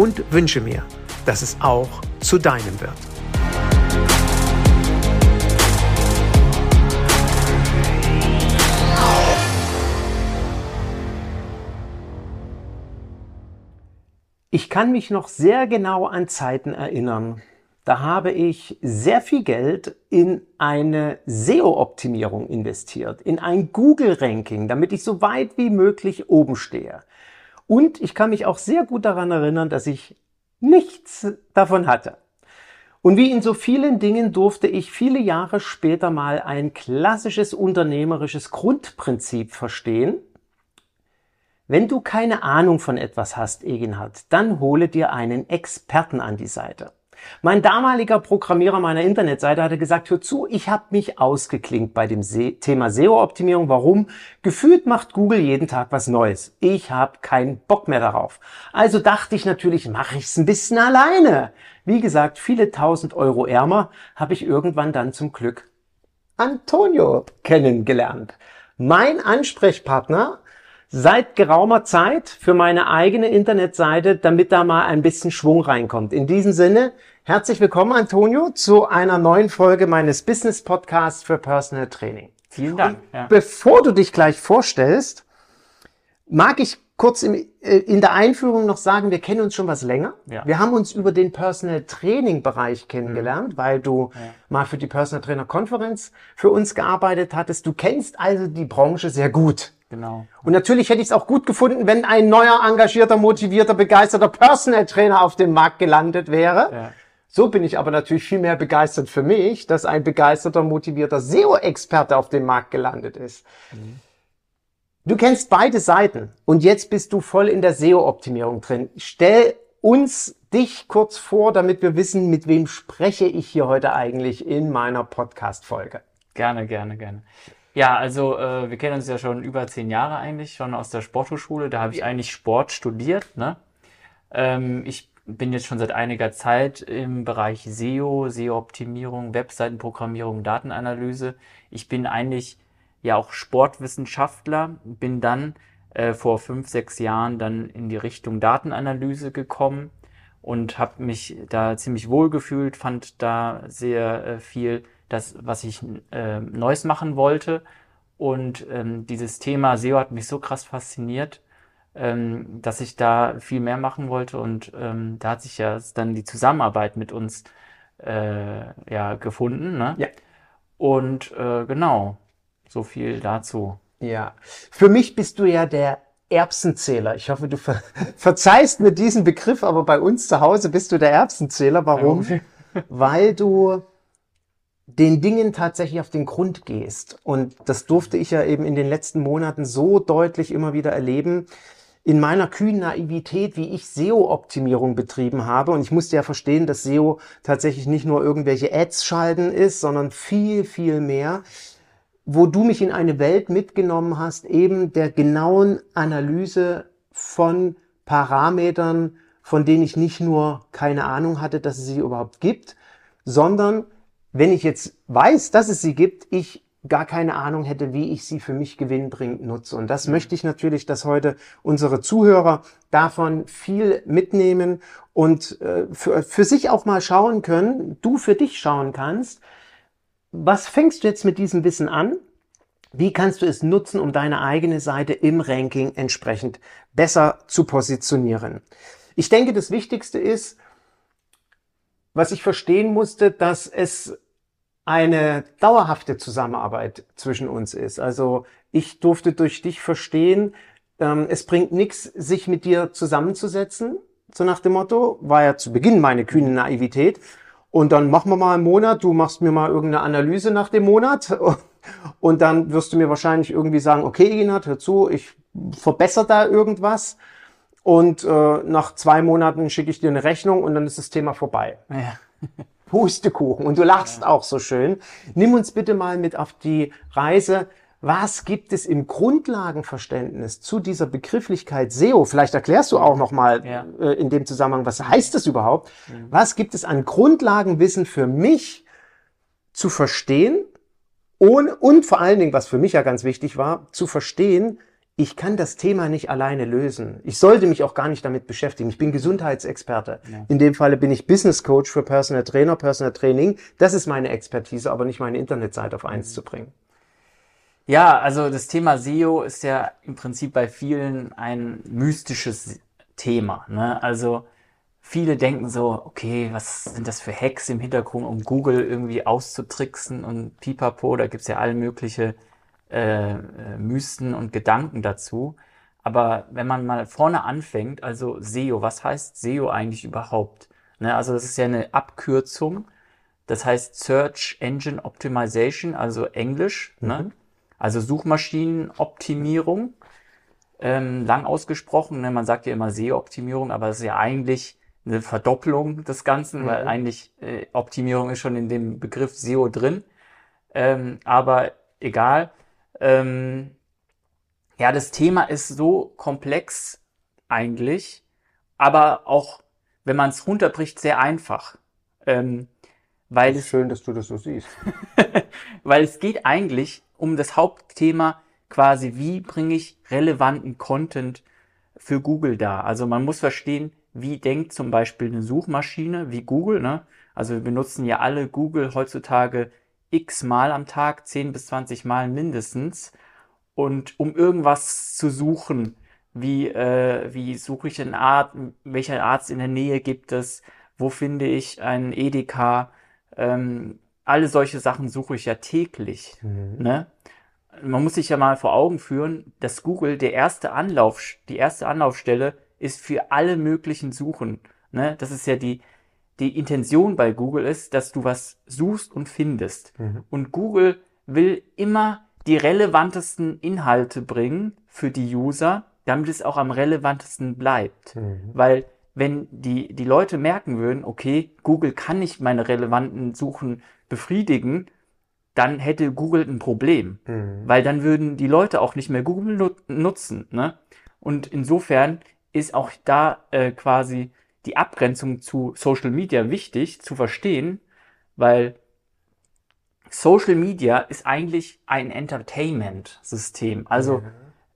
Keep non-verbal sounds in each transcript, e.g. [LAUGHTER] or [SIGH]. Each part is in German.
und wünsche mir, dass es auch zu deinem wird. Ich kann mich noch sehr genau an Zeiten erinnern. Da habe ich sehr viel Geld in eine SEO-Optimierung investiert, in ein Google-Ranking, damit ich so weit wie möglich oben stehe. Und ich kann mich auch sehr gut daran erinnern, dass ich nichts davon hatte. Und wie in so vielen Dingen durfte ich viele Jahre später mal ein klassisches unternehmerisches Grundprinzip verstehen. Wenn du keine Ahnung von etwas hast, Egenhard, dann hole dir einen Experten an die Seite. Mein damaliger Programmierer meiner Internetseite hatte gesagt, hör zu, ich habe mich ausgeklinkt bei dem Thema SEO-Optimierung. Warum? Gefühlt macht Google jeden Tag was Neues. Ich habe keinen Bock mehr darauf. Also dachte ich natürlich, mache ich es ein bisschen alleine. Wie gesagt, viele tausend Euro ärmer habe ich irgendwann dann zum Glück Antonio kennengelernt. Mein Ansprechpartner seit geraumer Zeit für meine eigene Internetseite, damit da mal ein bisschen Schwung reinkommt. In diesem Sinne, herzlich willkommen, Antonio, zu einer neuen Folge meines Business Podcasts für Personal Training. Vielen Dank. Ja. Bevor du dich gleich vorstellst, mag ich kurz im, äh, in der Einführung noch sagen, wir kennen uns schon was länger. Ja. Wir haben uns über den Personal Training Bereich kennengelernt, mhm. weil du ja. mal für die Personal Trainer Konferenz für uns gearbeitet hattest. Du kennst also die Branche sehr gut. Genau. Und natürlich hätte ich es auch gut gefunden, wenn ein neuer, engagierter, motivierter, begeisterter Personal Trainer auf dem Markt gelandet wäre. Ja. So bin ich aber natürlich viel mehr begeistert für mich, dass ein begeisterter, motivierter SEO-Experte auf dem Markt gelandet ist. Mhm. Du kennst beide Seiten und jetzt bist du voll in der SEO-Optimierung drin. Stell uns dich kurz vor, damit wir wissen, mit wem spreche ich hier heute eigentlich in meiner Podcast-Folge. Gerne, gerne, gerne. Ja, also äh, wir kennen uns ja schon über zehn Jahre eigentlich, schon aus der Sporthochschule. Da habe ich eigentlich Sport studiert. Ne? Ähm, ich bin jetzt schon seit einiger Zeit im Bereich SEO, SEO-Optimierung, Webseitenprogrammierung, Datenanalyse. Ich bin eigentlich ja auch Sportwissenschaftler, bin dann äh, vor fünf, sechs Jahren dann in die Richtung Datenanalyse gekommen und habe mich da ziemlich wohl gefühlt, fand da sehr äh, viel das, was ich äh, Neues machen wollte. Und ähm, dieses Thema SEO hat mich so krass fasziniert, ähm, dass ich da viel mehr machen wollte. Und ähm, da hat sich ja dann die Zusammenarbeit mit uns äh, ja gefunden. Ne? Ja. Und äh, genau, so viel dazu. Ja. Für mich bist du ja der Erbsenzähler. Ich hoffe, du ver [LAUGHS] verzeihst mir diesen Begriff, aber bei uns zu Hause bist du der Erbsenzähler. Warum? Weil du den Dingen tatsächlich auf den Grund gehst. Und das durfte ich ja eben in den letzten Monaten so deutlich immer wieder erleben. In meiner kühnen Naivität, wie ich SEO-Optimierung betrieben habe. Und ich musste ja verstehen, dass SEO tatsächlich nicht nur irgendwelche Ads schalten ist, sondern viel, viel mehr. Wo du mich in eine Welt mitgenommen hast, eben der genauen Analyse von Parametern, von denen ich nicht nur keine Ahnung hatte, dass es sie überhaupt gibt, sondern wenn ich jetzt weiß, dass es sie gibt, ich gar keine Ahnung hätte, wie ich sie für mich gewinnbringend nutze. Und das mhm. möchte ich natürlich, dass heute unsere Zuhörer davon viel mitnehmen und äh, für, für sich auch mal schauen können, du für dich schauen kannst, was fängst du jetzt mit diesem Wissen an? Wie kannst du es nutzen, um deine eigene Seite im Ranking entsprechend besser zu positionieren? Ich denke, das Wichtigste ist, was ich verstehen musste, dass es eine dauerhafte Zusammenarbeit zwischen uns ist. Also ich durfte durch dich verstehen, ähm, es bringt nichts, sich mit dir zusammenzusetzen, so nach dem Motto, war ja zu Beginn meine kühne Naivität. Und dann machen wir mal einen Monat, du machst mir mal irgendeine Analyse nach dem Monat [LAUGHS] und dann wirst du mir wahrscheinlich irgendwie sagen, okay, Ignat, hör zu, ich verbessere da irgendwas und äh, nach zwei Monaten schicke ich dir eine Rechnung und dann ist das Thema vorbei. Ja. [LAUGHS] Pustekuchen. Und du lachst ja. auch so schön. Nimm uns bitte mal mit auf die Reise. Was gibt es im Grundlagenverständnis zu dieser Begrifflichkeit SEO? Vielleicht erklärst du auch noch mal ja. äh, in dem Zusammenhang, was heißt das überhaupt? Mhm. Was gibt es an Grundlagenwissen für mich zu verstehen und, und vor allen Dingen, was für mich ja ganz wichtig war, zu verstehen, ich kann das Thema nicht alleine lösen. Ich sollte mich auch gar nicht damit beschäftigen. Ich bin Gesundheitsexperte. Ja. In dem Falle bin ich Business Coach für Personal Trainer, Personal Training. Das ist meine Expertise, aber nicht meine Internetseite auf eins mhm. zu bringen. Ja, also das Thema SEO ist ja im Prinzip bei vielen ein mystisches Thema. Ne? Also viele denken so, okay, was sind das für Hacks im Hintergrund, um Google irgendwie auszutricksen und pipapo, da gibt's ja alle mögliche äh, äh, Mysten und Gedanken dazu. Aber wenn man mal vorne anfängt, also SEO, was heißt SEO eigentlich überhaupt? Ne, also das ist ja eine Abkürzung. Das heißt Search Engine Optimization, also Englisch, ne? mhm. ne? also Suchmaschinenoptimierung. Ähm, lang ausgesprochen, ne? man sagt ja immer SEO-Optimierung, aber das ist ja eigentlich eine Verdoppelung des Ganzen, mhm. weil eigentlich äh, Optimierung ist schon in dem Begriff SEO drin. Ähm, aber egal. Ähm, ja, das Thema ist so komplex eigentlich, aber auch, wenn man es runterbricht, sehr einfach. Ähm, weil es, schön, dass du das so siehst. [LAUGHS] weil es geht eigentlich um das Hauptthema quasi, wie bringe ich relevanten Content für Google da? Also man muss verstehen, wie denkt zum Beispiel eine Suchmaschine wie Google, ne? Also wir benutzen ja alle Google heutzutage x Mal am Tag, 10 bis 20 Mal mindestens. Und um irgendwas zu suchen, wie, äh, wie suche ich einen Arzt, welcher Arzt in der Nähe gibt es, wo finde ich einen Edeka, ähm, alle solche Sachen suche ich ja täglich. Mhm. Ne? Man muss sich ja mal vor Augen führen, dass Google der erste Anlauf, die erste Anlaufstelle ist für alle möglichen Suchen. Ne? Das ist ja die, die Intention bei Google ist, dass du was suchst und findest. Mhm. Und Google will immer die relevantesten Inhalte bringen für die User, damit es auch am relevantesten bleibt. Mhm. Weil wenn die, die Leute merken würden, okay, Google kann nicht meine relevanten Suchen befriedigen, dann hätte Google ein Problem. Mhm. Weil dann würden die Leute auch nicht mehr Google nutzen. Ne? Und insofern ist auch da äh, quasi die Abgrenzung zu Social Media wichtig zu verstehen, weil Social Media ist eigentlich ein Entertainment-System. Also mhm.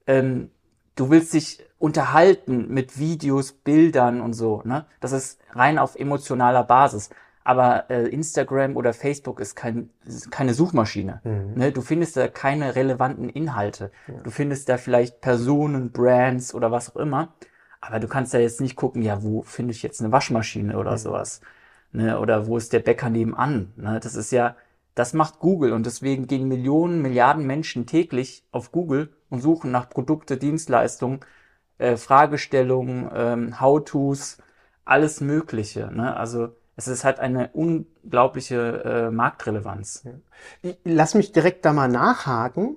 ähm, du willst dich unterhalten mit Videos, Bildern und so. Ne? Das ist rein auf emotionaler Basis. Aber äh, Instagram oder Facebook ist, kein, ist keine Suchmaschine. Mhm. Ne? Du findest da keine relevanten Inhalte. Ja. Du findest da vielleicht Personen, Brands oder was auch immer. Aber du kannst ja jetzt nicht gucken, ja, wo finde ich jetzt eine Waschmaschine oder mhm. sowas. Ne? Oder wo ist der Bäcker nebenan? Ne? Das ist ja, das macht Google und deswegen gehen Millionen, Milliarden Menschen täglich auf Google und suchen nach Produkte, Dienstleistungen, äh, Fragestellungen, ähm, How-Tos, alles Mögliche. Ne? Also es ist halt eine unglaubliche äh, Marktrelevanz. Lass mich direkt da mal nachhaken.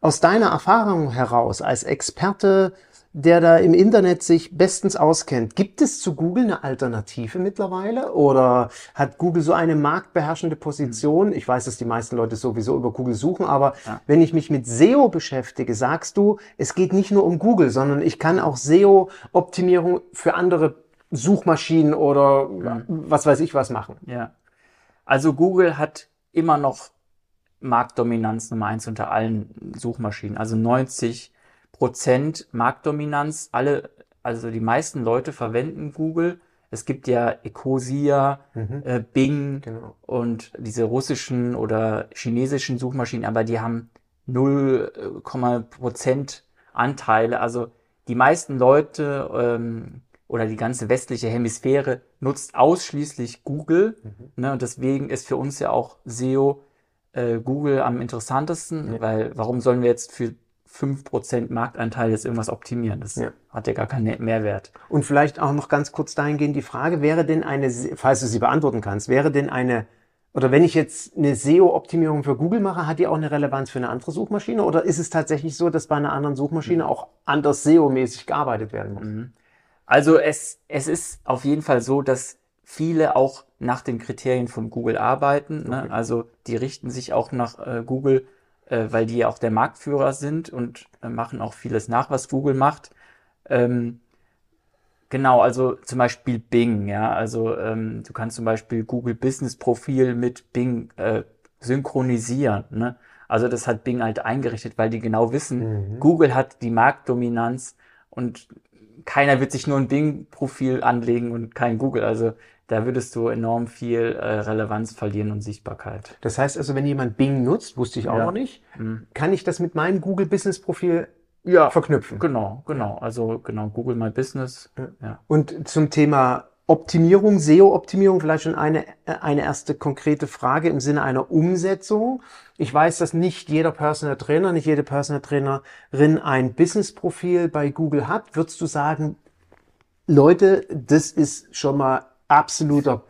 Aus deiner Erfahrung heraus als Experte der da im Internet sich bestens auskennt. Gibt es zu Google eine Alternative mittlerweile? Oder hat Google so eine marktbeherrschende Position? Ich weiß, dass die meisten Leute sowieso über Google suchen, aber ja. wenn ich mich mit SEO beschäftige, sagst du, es geht nicht nur um Google, sondern ich kann auch SEO-Optimierung für andere Suchmaschinen oder ja. was weiß ich was machen. Ja. Also Google hat immer noch Marktdominanz Nummer eins unter allen Suchmaschinen. Also 90 Prozent Marktdominanz. Alle, also die meisten Leute verwenden Google. Es gibt ja Ecosia, mhm. äh, Bing genau. und diese russischen oder chinesischen Suchmaschinen, aber die haben 0, Prozent Anteile. Also die meisten Leute ähm, oder die ganze westliche Hemisphäre nutzt ausschließlich Google. Mhm. Ne, und deswegen ist für uns ja auch SEO äh, Google am interessantesten, ja. weil warum sollen wir jetzt für 5% Marktanteil jetzt irgendwas optimieren? Das ja. hat ja gar keinen Mehrwert. Und vielleicht auch noch ganz kurz dahingehend die Frage, wäre denn eine, falls du sie beantworten kannst, wäre denn eine oder wenn ich jetzt eine SEO-Optimierung für Google mache, hat die auch eine Relevanz für eine andere Suchmaschine? Oder ist es tatsächlich so, dass bei einer anderen Suchmaschine mhm. auch anders SEO-mäßig gearbeitet werden muss? Mhm. Also es, es ist auf jeden Fall so, dass viele auch nach den Kriterien von Google arbeiten. Ne? Okay. Also die richten sich auch nach äh, Google, äh, weil die ja auch der Marktführer sind und äh, machen auch vieles nach, was Google macht. Ähm, genau, also zum Beispiel Bing, ja. Also ähm, du kannst zum Beispiel Google Business Profil mit Bing äh, synchronisieren. Ne? Also das hat Bing halt eingerichtet, weil die genau wissen, mhm. Google hat die Marktdominanz und keiner wird sich nur ein Bing-Profil anlegen und kein Google. Also da würdest du enorm viel äh, Relevanz verlieren und Sichtbarkeit. Das heißt also, wenn jemand Bing nutzt, wusste ich auch ja. noch nicht, mhm. kann ich das mit meinem Google Business Profil ja, verknüpfen? Genau, genau. Also genau, Google My Business. Ja. Und zum Thema Optimierung, SEO-Optimierung, vielleicht schon eine, eine erste konkrete Frage im Sinne einer Umsetzung. Ich weiß, dass nicht jeder Personal Trainer, nicht jede Personal Trainerin ein Business-Profil bei Google hat. Würdest du sagen, Leute, das ist schon mal absoluter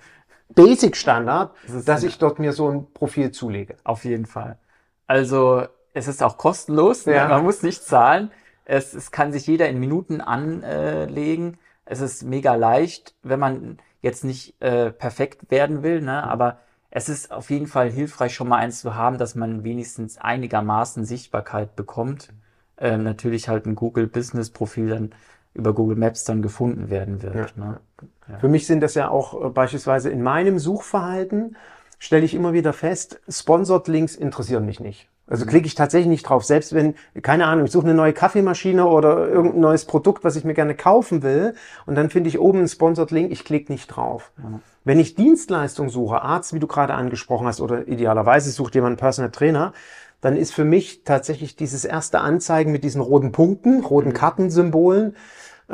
Basic-Standard, das dass ich dort mir so ein Profil zulege? Auf jeden Fall. Also, es ist auch kostenlos. Ne? Ja. Man muss nicht zahlen. Es, es kann sich jeder in Minuten anlegen. Es ist mega leicht, wenn man jetzt nicht äh, perfekt werden will, ne? aber es ist auf jeden Fall hilfreich, schon mal eins zu haben, dass man wenigstens einigermaßen Sichtbarkeit bekommt. Ähm, natürlich halt ein Google Business Profil dann über Google Maps dann gefunden werden wird. Ja. Ne? Ja. Für mich sind das ja auch äh, beispielsweise in meinem Suchverhalten, stelle ich immer wieder fest, Sponsored Links interessieren mich nicht. Also klicke ich tatsächlich nicht drauf. Selbst wenn, keine Ahnung, ich suche eine neue Kaffeemaschine oder irgendein neues Produkt, was ich mir gerne kaufen will, und dann finde ich oben einen Sponsored Link, ich klicke nicht drauf. Mhm. Wenn ich Dienstleistung suche, Arzt, wie du gerade angesprochen hast, oder idealerweise sucht jemand einen Personal Trainer, dann ist für mich tatsächlich dieses erste Anzeigen mit diesen roten Punkten, roten mhm. Kartensymbolen,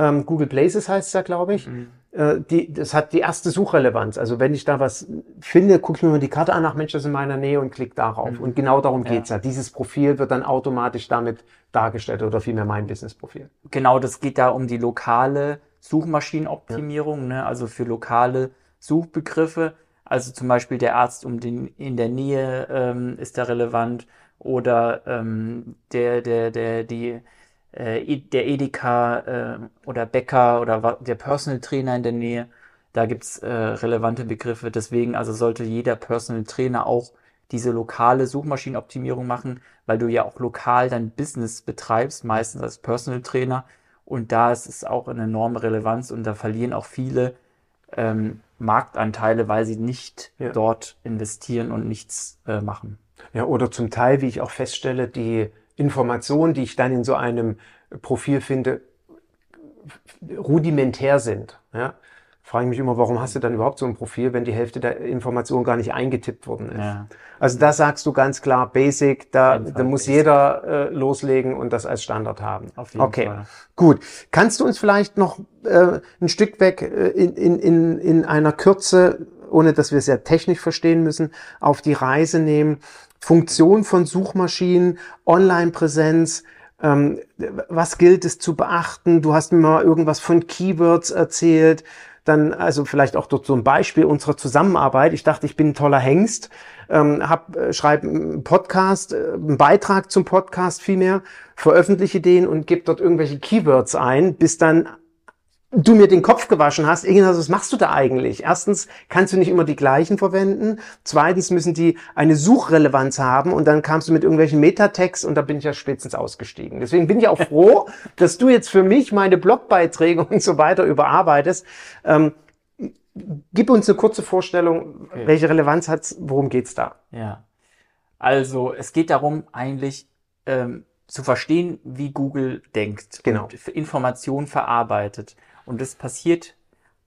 ähm, Google Places heißt es ja, glaube ich, mhm äh, die, das hat die erste Suchrelevanz. Also wenn ich da was finde, gucke ich mir mal die Karte an, ach Mensch, das ist in meiner Nähe und klicke darauf. Mhm. Und genau darum ja. geht's ja. Dieses Profil wird dann automatisch damit dargestellt oder vielmehr mein Business-Profil. Genau, das geht da um die lokale Suchmaschinenoptimierung, ja. ne? also für lokale Suchbegriffe. Also zum Beispiel der Arzt um den, in der Nähe ähm, ist da relevant oder ähm, der, der, der, die äh, der Edeka äh, oder Bäcker oder der Personal Trainer in der Nähe. Da gibt's äh, relevante Begriffe. Deswegen also sollte jeder Personal Trainer auch diese lokale Suchmaschinenoptimierung machen, weil du ja auch lokal dein Business betreibst, meistens als Personal Trainer. Und da ist es auch eine enorme Relevanz und da verlieren auch viele ähm, Marktanteile, weil sie nicht ja. dort investieren und nichts äh, machen. Ja, oder zum Teil, wie ich auch feststelle, die Informationen, die ich dann in so einem Profil finde, rudimentär sind. Ja? Frage ich mich immer, warum hast du dann überhaupt so ein Profil, wenn die Hälfte der Informationen gar nicht eingetippt worden ist? Ja. Also da sagst du ganz klar Basic, da, da muss Basic. jeder äh, loslegen und das als Standard haben. Auf jeden okay, Fall. gut. Kannst du uns vielleicht noch äh, ein Stück weg äh, in, in, in, in einer Kürze, ohne dass wir sehr technisch verstehen müssen, auf die Reise nehmen, Funktion von Suchmaschinen, Online-Präsenz, ähm, was gilt es zu beachten? Du hast mir mal irgendwas von Keywords erzählt. Dann, also vielleicht auch dort so ein Beispiel unserer Zusammenarbeit. Ich dachte, ich bin ein toller Hengst, ähm, hab, äh, schreibe einen Podcast, äh, einen Beitrag zum Podcast vielmehr, veröffentliche den und gebe dort irgendwelche Keywords ein, bis dann du mir den Kopf gewaschen hast, irgendwas, was machst du da eigentlich? Erstens kannst du nicht immer die gleichen verwenden. Zweitens müssen die eine Suchrelevanz haben und dann kamst du mit irgendwelchen Metatext und da bin ich ja spätestens ausgestiegen. Deswegen bin ich auch froh, [LAUGHS] dass du jetzt für mich meine Blogbeiträge und so weiter überarbeitest. Ähm, gib uns eine kurze Vorstellung, okay. welche Relevanz hat's, worum geht's da? Ja. Also, es geht darum, eigentlich, ähm, zu verstehen, wie Google denkt genau. und Informationen verarbeitet. Und das passiert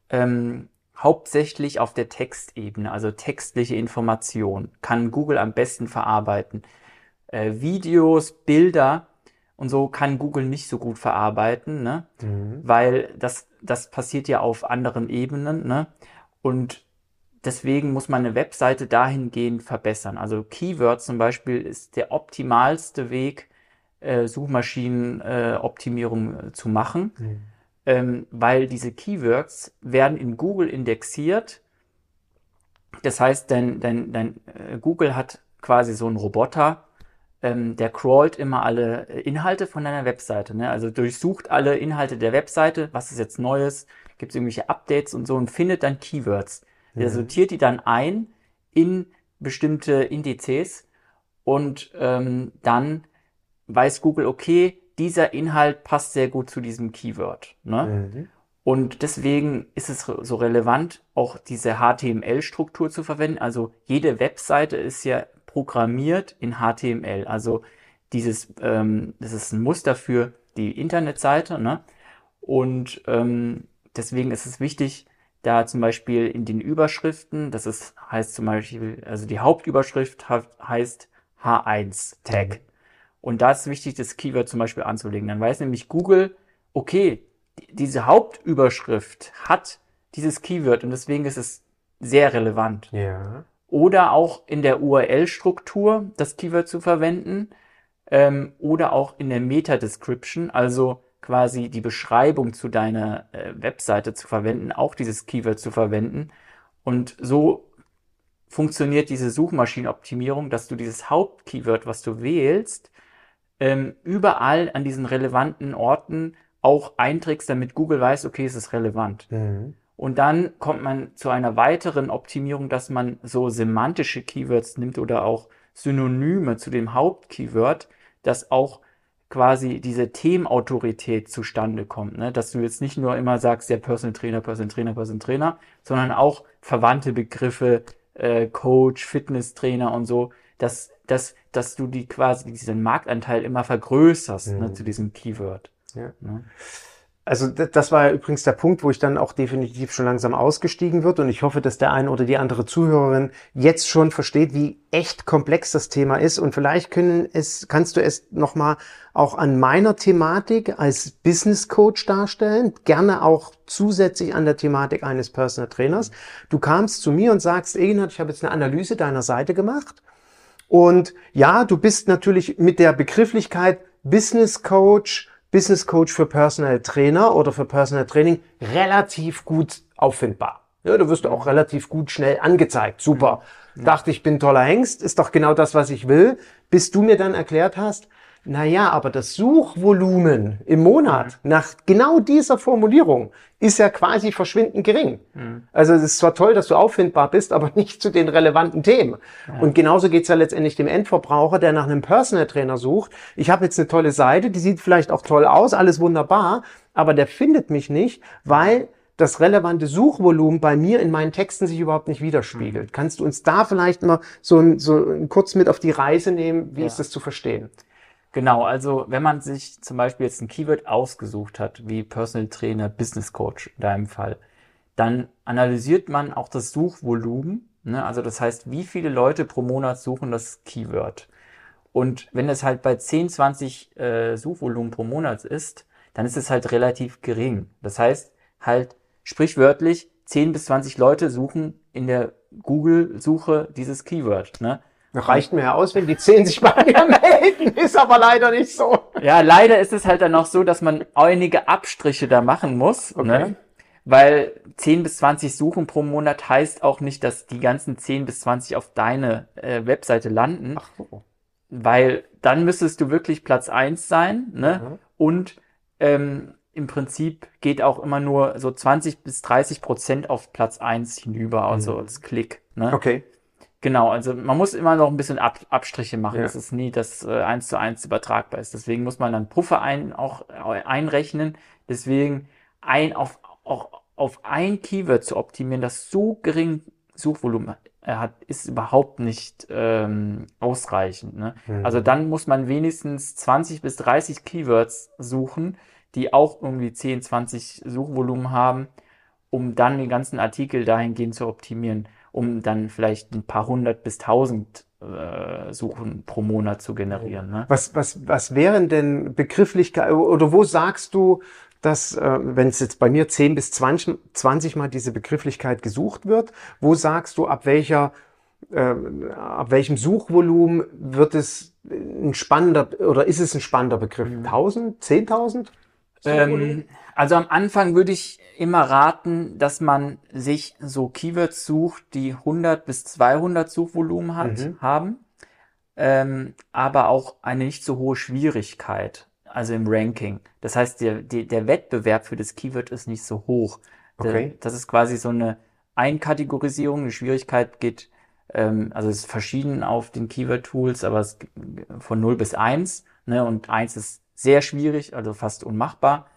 ähm, hauptsächlich auf der Textebene, also textliche Information kann Google am besten verarbeiten. Äh, Videos, Bilder und so kann Google nicht so gut verarbeiten, ne? Mhm. weil das, das passiert ja auf anderen Ebenen. Ne? Und deswegen muss man eine Webseite dahingehend verbessern. Also Keywords zum Beispiel ist der optimalste Weg, äh, Suchmaschinenoptimierung äh, zu machen, mhm. Ähm, weil diese Keywords werden in Google indexiert. Das heißt, dein, dein, dein äh, Google hat quasi so einen Roboter, ähm, der crawlt immer alle äh, Inhalte von deiner Webseite. Ne? Also durchsucht alle Inhalte der Webseite, was ist jetzt Neues, gibt es irgendwelche Updates und so und findet dann Keywords. Der mhm. sortiert die dann ein in bestimmte Indizes und ähm, dann weiß Google, okay, dieser Inhalt passt sehr gut zu diesem Keyword. Ne? Mhm. Und deswegen ist es so relevant, auch diese HTML-Struktur zu verwenden. Also jede Webseite ist ja programmiert in HTML. Also dieses, ähm, das ist ein Muster für die Internetseite. Ne? Und ähm, deswegen ist es wichtig, da zum Beispiel in den Überschriften, das ist, heißt zum Beispiel, also die Hauptüberschrift heißt H1 Tag. Und da ist es wichtig, das Keyword zum Beispiel anzulegen. Dann weiß nämlich Google, okay, diese Hauptüberschrift hat dieses Keyword und deswegen ist es sehr relevant. Ja oder auch in der URL-Struktur das Keyword zu verwenden ähm, oder auch in der Meta-Description, also quasi die Beschreibung zu deiner äh, Webseite zu verwenden, auch dieses Keyword zu verwenden. Und so funktioniert diese Suchmaschinenoptimierung, dass du dieses Hauptkeyword, was du wählst, ähm, überall an diesen relevanten Orten auch einträgst, damit Google weiß, okay, es ist relevant. Mhm. Und dann kommt man zu einer weiteren Optimierung, dass man so semantische Keywords nimmt oder auch Synonyme zu dem Hauptkeyword, dass auch quasi diese Themenautorität zustande kommt, ne? dass du jetzt nicht nur immer sagst, der Personal Trainer, Personal Trainer, Personal Trainer, sondern auch verwandte Begriffe, äh, Coach, Fitness Trainer und so, dass, dass, dass du die quasi diesen Marktanteil immer vergrößerst ne, mhm. ne, zu diesem Keyword. Ja. Ne? Also das war ja übrigens der Punkt, wo ich dann auch definitiv schon langsam ausgestiegen wird und ich hoffe, dass der eine oder die andere Zuhörerin jetzt schon versteht, wie echt komplex das Thema ist und vielleicht können es, kannst du es nochmal auch an meiner Thematik als Business Coach darstellen, gerne auch zusätzlich an der Thematik eines Personal Trainers. Du kamst zu mir und sagst, Egenhard, ich habe jetzt eine Analyse deiner Seite gemacht und ja, du bist natürlich mit der Begrifflichkeit Business Coach Business Coach für Personal Trainer oder für Personal Training relativ gut auffindbar. Ja, du wirst auch relativ gut schnell angezeigt. Super. Ja. Dachte ich bin toller Hengst, ist doch genau das, was ich will, bis du mir dann erklärt hast, naja, aber das Suchvolumen im Monat mhm. nach genau dieser Formulierung ist ja quasi verschwindend gering. Mhm. Also es ist zwar toll, dass du auffindbar bist, aber [LAUGHS] nicht zu den relevanten Themen. Ja. Und genauso geht's ja letztendlich dem Endverbraucher, der nach einem Personal Trainer sucht. Ich habe jetzt eine tolle Seite, die sieht vielleicht auch toll aus, alles wunderbar, aber der findet mich nicht, weil das relevante Suchvolumen bei mir in meinen Texten sich überhaupt nicht widerspiegelt. Mhm. Kannst du uns da vielleicht mal so, so kurz mit auf die Reise nehmen? Wie ja. ist das zu verstehen? Genau, also wenn man sich zum Beispiel jetzt ein Keyword ausgesucht hat, wie Personal Trainer, Business Coach in deinem Fall, dann analysiert man auch das Suchvolumen. Ne? Also das heißt, wie viele Leute pro Monat suchen das Keyword. Und wenn es halt bei 10, 20 äh, Suchvolumen pro Monat ist, dann ist es halt relativ gering. Das heißt halt sprichwörtlich 10 bis 20 Leute suchen in der Google-Suche dieses Keyword. Ne? Reicht mir ja aus, wenn die zehn sich bei mir melden, ist aber leider nicht so. Ja, leider ist es halt dann noch so, dass man einige Abstriche da machen muss, okay. ne? Weil 10 bis 20 Suchen pro Monat heißt auch nicht, dass die ganzen 10 bis 20 auf deine äh, Webseite landen. Ach so. Weil dann müsstest du wirklich Platz eins sein, ne? Mhm. Und ähm, im Prinzip geht auch immer nur so 20 bis 30 Prozent auf Platz eins hinüber, also mhm. als Klick. Ne? Okay. Genau, also man muss immer noch ein bisschen Ab Abstriche machen, ja. dass es nie das äh, eins zu eins übertragbar ist. Deswegen muss man dann Puffer ein, auch äh, einrechnen. Deswegen ein auf, auch auf ein Keyword zu optimieren, das so gering Suchvolumen hat, ist überhaupt nicht ähm, ausreichend. Ne? Mhm. Also dann muss man wenigstens 20 bis 30 Keywords suchen, die auch irgendwie 10, 20 Suchvolumen haben, um dann den ganzen Artikel dahingehend zu optimieren um dann vielleicht ein paar hundert bis tausend äh, Suchen pro Monat zu generieren. Ne? Was, was, was wären denn Begrifflichkeiten oder wo sagst du, dass, äh, wenn es jetzt bei mir 10 bis 20, 20 Mal diese Begrifflichkeit gesucht wird, wo sagst du, ab welcher, äh, ab welchem Suchvolumen wird es ein spannender oder ist es ein spannender Begriff? 1000, 10.000? Ähm, also am Anfang würde ich immer raten, dass man sich so Keywords sucht, die 100 bis 200 Suchvolumen hat, Mhm. haben, ähm, aber auch eine nicht so hohe Schwierigkeit, also im Ranking. Das heißt, der, der, der Wettbewerb für das Keyword ist nicht so hoch. Der- Okay. Das ist quasi so eine Einkategorisierung. Eine Schwierigkeit geht, ähm, also es ist verschieden auf den Keyword-Tools, aber es von 0 bis 1, ne, und 1 ist sehr schwierig, also fast unmachbar.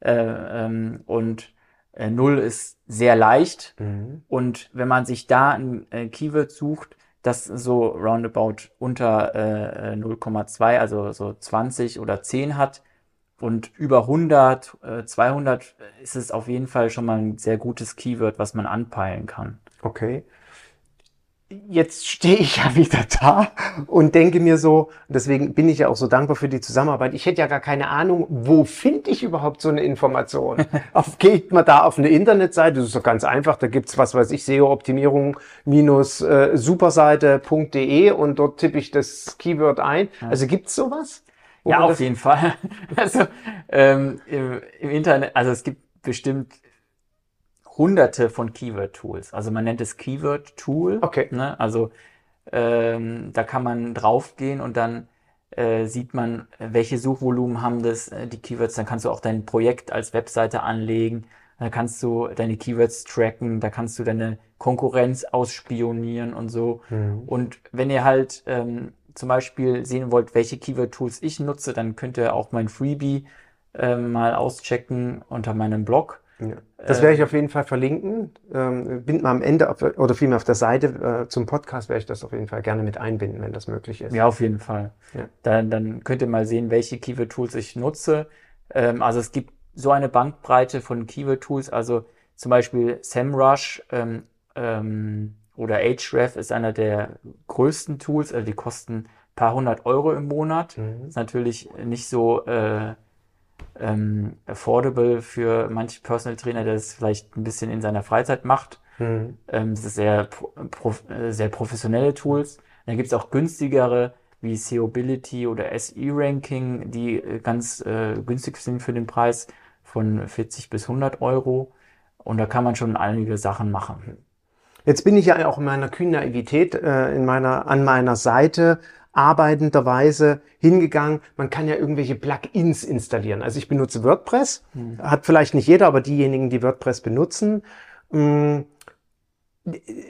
Äh, ähm, und äh, 0 ist sehr leicht. Mhm. Und wenn man sich da ein äh, Keyword sucht, das so roundabout unter äh, äh, 0,2, also so 20 oder 10 hat und über 100, äh, 200 ist es auf jeden Fall schon mal ein sehr gutes Keyword, was man anpeilen kann. Okay. Jetzt stehe ich [LAUGHS] ja wieder da und denke mir so, deswegen bin ich ja auch so dankbar für die Zusammenarbeit. Ich hätte ja gar keine Ahnung, wo finde ich überhaupt so eine Information? [LAUGHS] auf, geht man da auf eine Internetseite? Das ist doch ganz einfach. Da gibt's was weiß ich, SEO-Optimierung minus äh, superseite.de und dort tippe ich das Keyword ein. Also gibt's sowas? Ja, auf jeden Fall. [LAUGHS] Also ähm, im, im Internet, also es gibt bestimmt hunderte von Keyword-Tools. Also man nennt es Keyword-Tool. Okay. Ne? Also ähm, da kann man draufgehen und dann äh, sieht man, welche Suchvolumen haben das, äh, die Keywords. Dann kannst du auch dein Projekt als Webseite anlegen. Da kannst du deine Keywords tracken. Da kannst du deine Konkurrenz ausspionieren und so. Mhm. Und wenn ihr halt ähm, zum Beispiel sehen wollt, welche Keyword-Tools ich nutze, dann könnt ihr auch mein Freebie ähm, mal auschecken unter meinem Blog. Ja. Das werde ich auf jeden Fall verlinken. Ähm, binden wir am Ende auf, oder vielmehr auf der Seite äh, zum Podcast werde ich das auf jeden Fall gerne mit einbinden, wenn das möglich ist. Ja, auf jeden Fall. Ja. Dann, dann könnt ihr mal sehen, welche Keyword-Tools ich nutze. Ähm, also es gibt so eine Bandbreite von Keyword-Tools, also zum Beispiel SEMrush ähm, ähm, oder Ahrefs ist einer der größten Tools, also die kosten ein paar hundert Euro im Monat. Mhm. Ist natürlich nicht so äh, ähm, affordable für manche Personal Trainer, der es vielleicht ein bisschen in seiner Freizeit macht. Mhm. Ähm, das ist sehr, pro, äh, sehr professionelle Tools. Dann gibt es auch günstigere wie SEObility oder SE-Ranking, die äh, ganz äh, günstig sind für den Preis von 40 bis 100 Euro. Und da kann man schon einige Sachen machen. Jetzt bin ich ja auch in meiner kühnen Naivität äh, in meiner, an meiner Seite arbeitenderweise hingegangen. Man kann ja irgendwelche Plugins installieren. Also ich benutze WordPress, hat vielleicht nicht jeder, aber diejenigen, die WordPress benutzen. mh,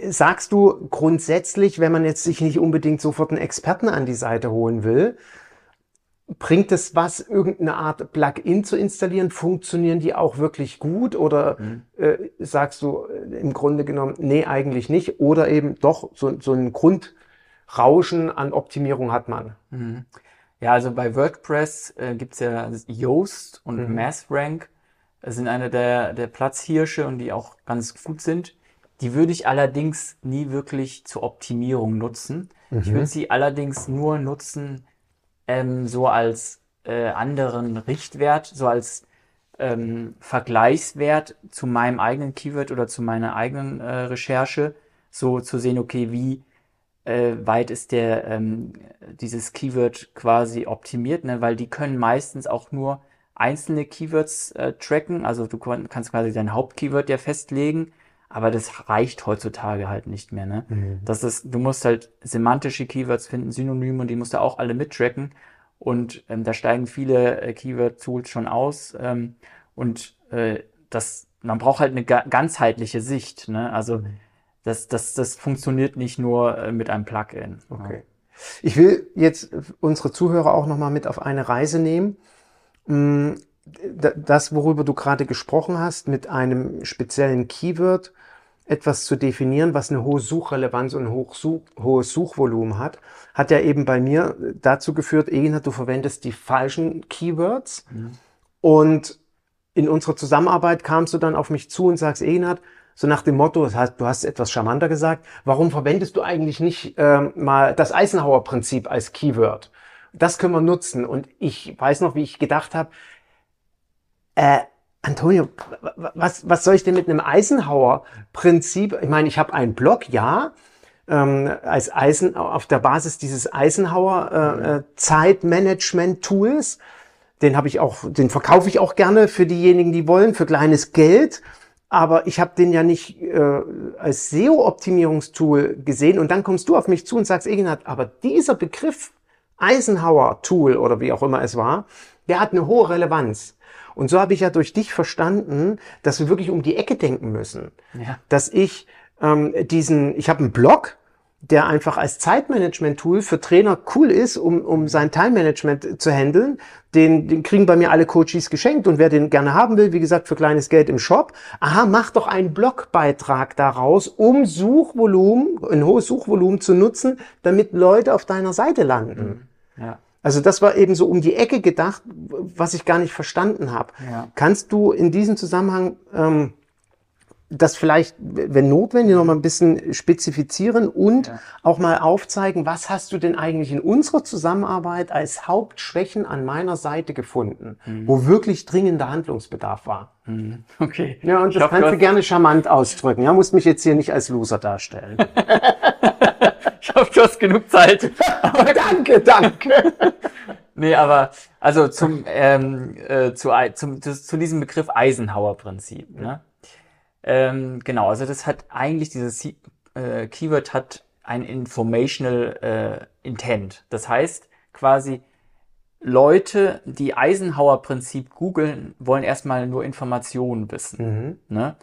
Sagst du grundsätzlich, wenn man jetzt sich nicht unbedingt sofort einen Experten an die Seite holen will, bringt es was, irgendeine Art Plugin zu installieren? Funktionieren die auch wirklich gut? Oder äh, sagst du äh, im Grunde genommen, nee, eigentlich nicht? Oder eben doch, so, so ein Grundrauschen an Optimierung hat man. Mhm. Ja, also bei WordPress äh, gibt's ja Yoast und Mhm. MassRank. Das sind eine der, der Platzhirsche und die auch ganz gut sind. Die würde ich allerdings nie wirklich zur Optimierung nutzen. Ich würde sie allerdings nur nutzen, ähm, so als äh, anderen Richtwert, so als ähm, Vergleichswert zu meinem eigenen Keyword oder zu meiner eigenen äh, Recherche, so zu sehen, okay, wie äh, weit ist der ähm, dieses Keyword quasi optimiert, ne? weil die können meistens auch nur einzelne Keywords äh, tracken, also du kannst quasi dein Hauptkeyword ja festlegen, aber das reicht heutzutage halt nicht mehr, ne? Das ist, du musst halt semantische Keywords finden, Synonyme und die musst du auch alle mittracken und ähm, da steigen viele äh, Keyword-Tools schon aus ähm, und äh, das, man braucht halt eine ga ganzheitliche Sicht, ne? Also das, das, das funktioniert nicht nur äh, mit einem Plugin. Okay. Ich will jetzt unsere Zuhörer auch nochmal mit auf eine Reise nehmen. Mm, Das, worüber du gerade gesprochen hast, mit einem speziellen Keyword etwas zu definieren, was eine hohe Suchrelevanz und ein hohes Suchvolumen hat, hat ja eben bei mir dazu geführt, Egina, du verwendest die falschen Keywords. Und in unserer Zusammenarbeit kamst du dann auf mich zu und sagst, Egenhard, So nach dem Motto, das heißt, du hast etwas charmanter gesagt, warum verwendest du eigentlich nicht ähm, mal das Eisenhower-Prinzip als Keyword? Das können wir nutzen. Und ich weiß noch, wie ich gedacht habe, äh, Antonio, was, was soll ich denn mit einem Eisenhower-Prinzip? Ich meine, ich habe einen Blog, ja, ähm, als Eisen, auf der Basis dieses Eisenhower äh, äh. Den habe ich auch, den verkaufe ich auch gerne für diejenigen, die wollen, für kleines Geld. Aber ich habe den ja nicht äh, als SEO-Optimierungstool gesehen. Und dann kommst du auf mich zu und sagst, Eginhard, aber dieser Begriff Eisenhower-Tool oder wie auch immer es war, der hat eine hohe Relevanz. Und so habe ich ja durch dich verstanden, dass wir wirklich um die Ecke denken müssen. Ja. Dass ich ähm, diesen, ich habe einen Blog, der einfach als Zeitmanagement-Tool für Trainer cool ist, um, um sein Time-Management zu handeln. Den, den kriegen bei mir alle Coaches geschenkt und wer den gerne haben will, wie gesagt, für kleines Geld im Shop. Aha, mach doch einen Blogbeitrag daraus, um Suchvolumen, ein hohes Suchvolumen zu nutzen, damit Leute auf deiner Seite landen. Mhm. Ja. Also das war eben so um die Ecke gedacht, was ich gar nicht verstanden habe. Ja. Kannst du in diesem Zusammenhang ähm, das vielleicht, wenn notwendig, noch mal ein bisschen spezifizieren und ja. auch mal aufzeigen, was hast du denn eigentlich in unserer Zusammenarbeit als Hauptschwächen an meiner Seite gefunden, mhm. wo wirklich dringender Handlungsbedarf war. Mhm. Okay. Ja, und das ich kannst du gerne charmant ausdrücken. Ja, musst mich jetzt hier nicht als Loser darstellen. [LAUGHS] ich hoffe, du hast genug Zeit. aber [LAUGHS] danke, danke. [LAUGHS] nee, aber also zum, ähm, äh, zu, zum, zu, zu diesem Begriff Eisenhower-Prinzip. Ne? Ähm, genau, also das hat eigentlich dieses äh, Keyword hat ein informational äh, intent. Das heißt quasi Leute, die Eisenhower-Prinzip googeln, wollen erstmal nur Informationen wissen. Mhm. Ne?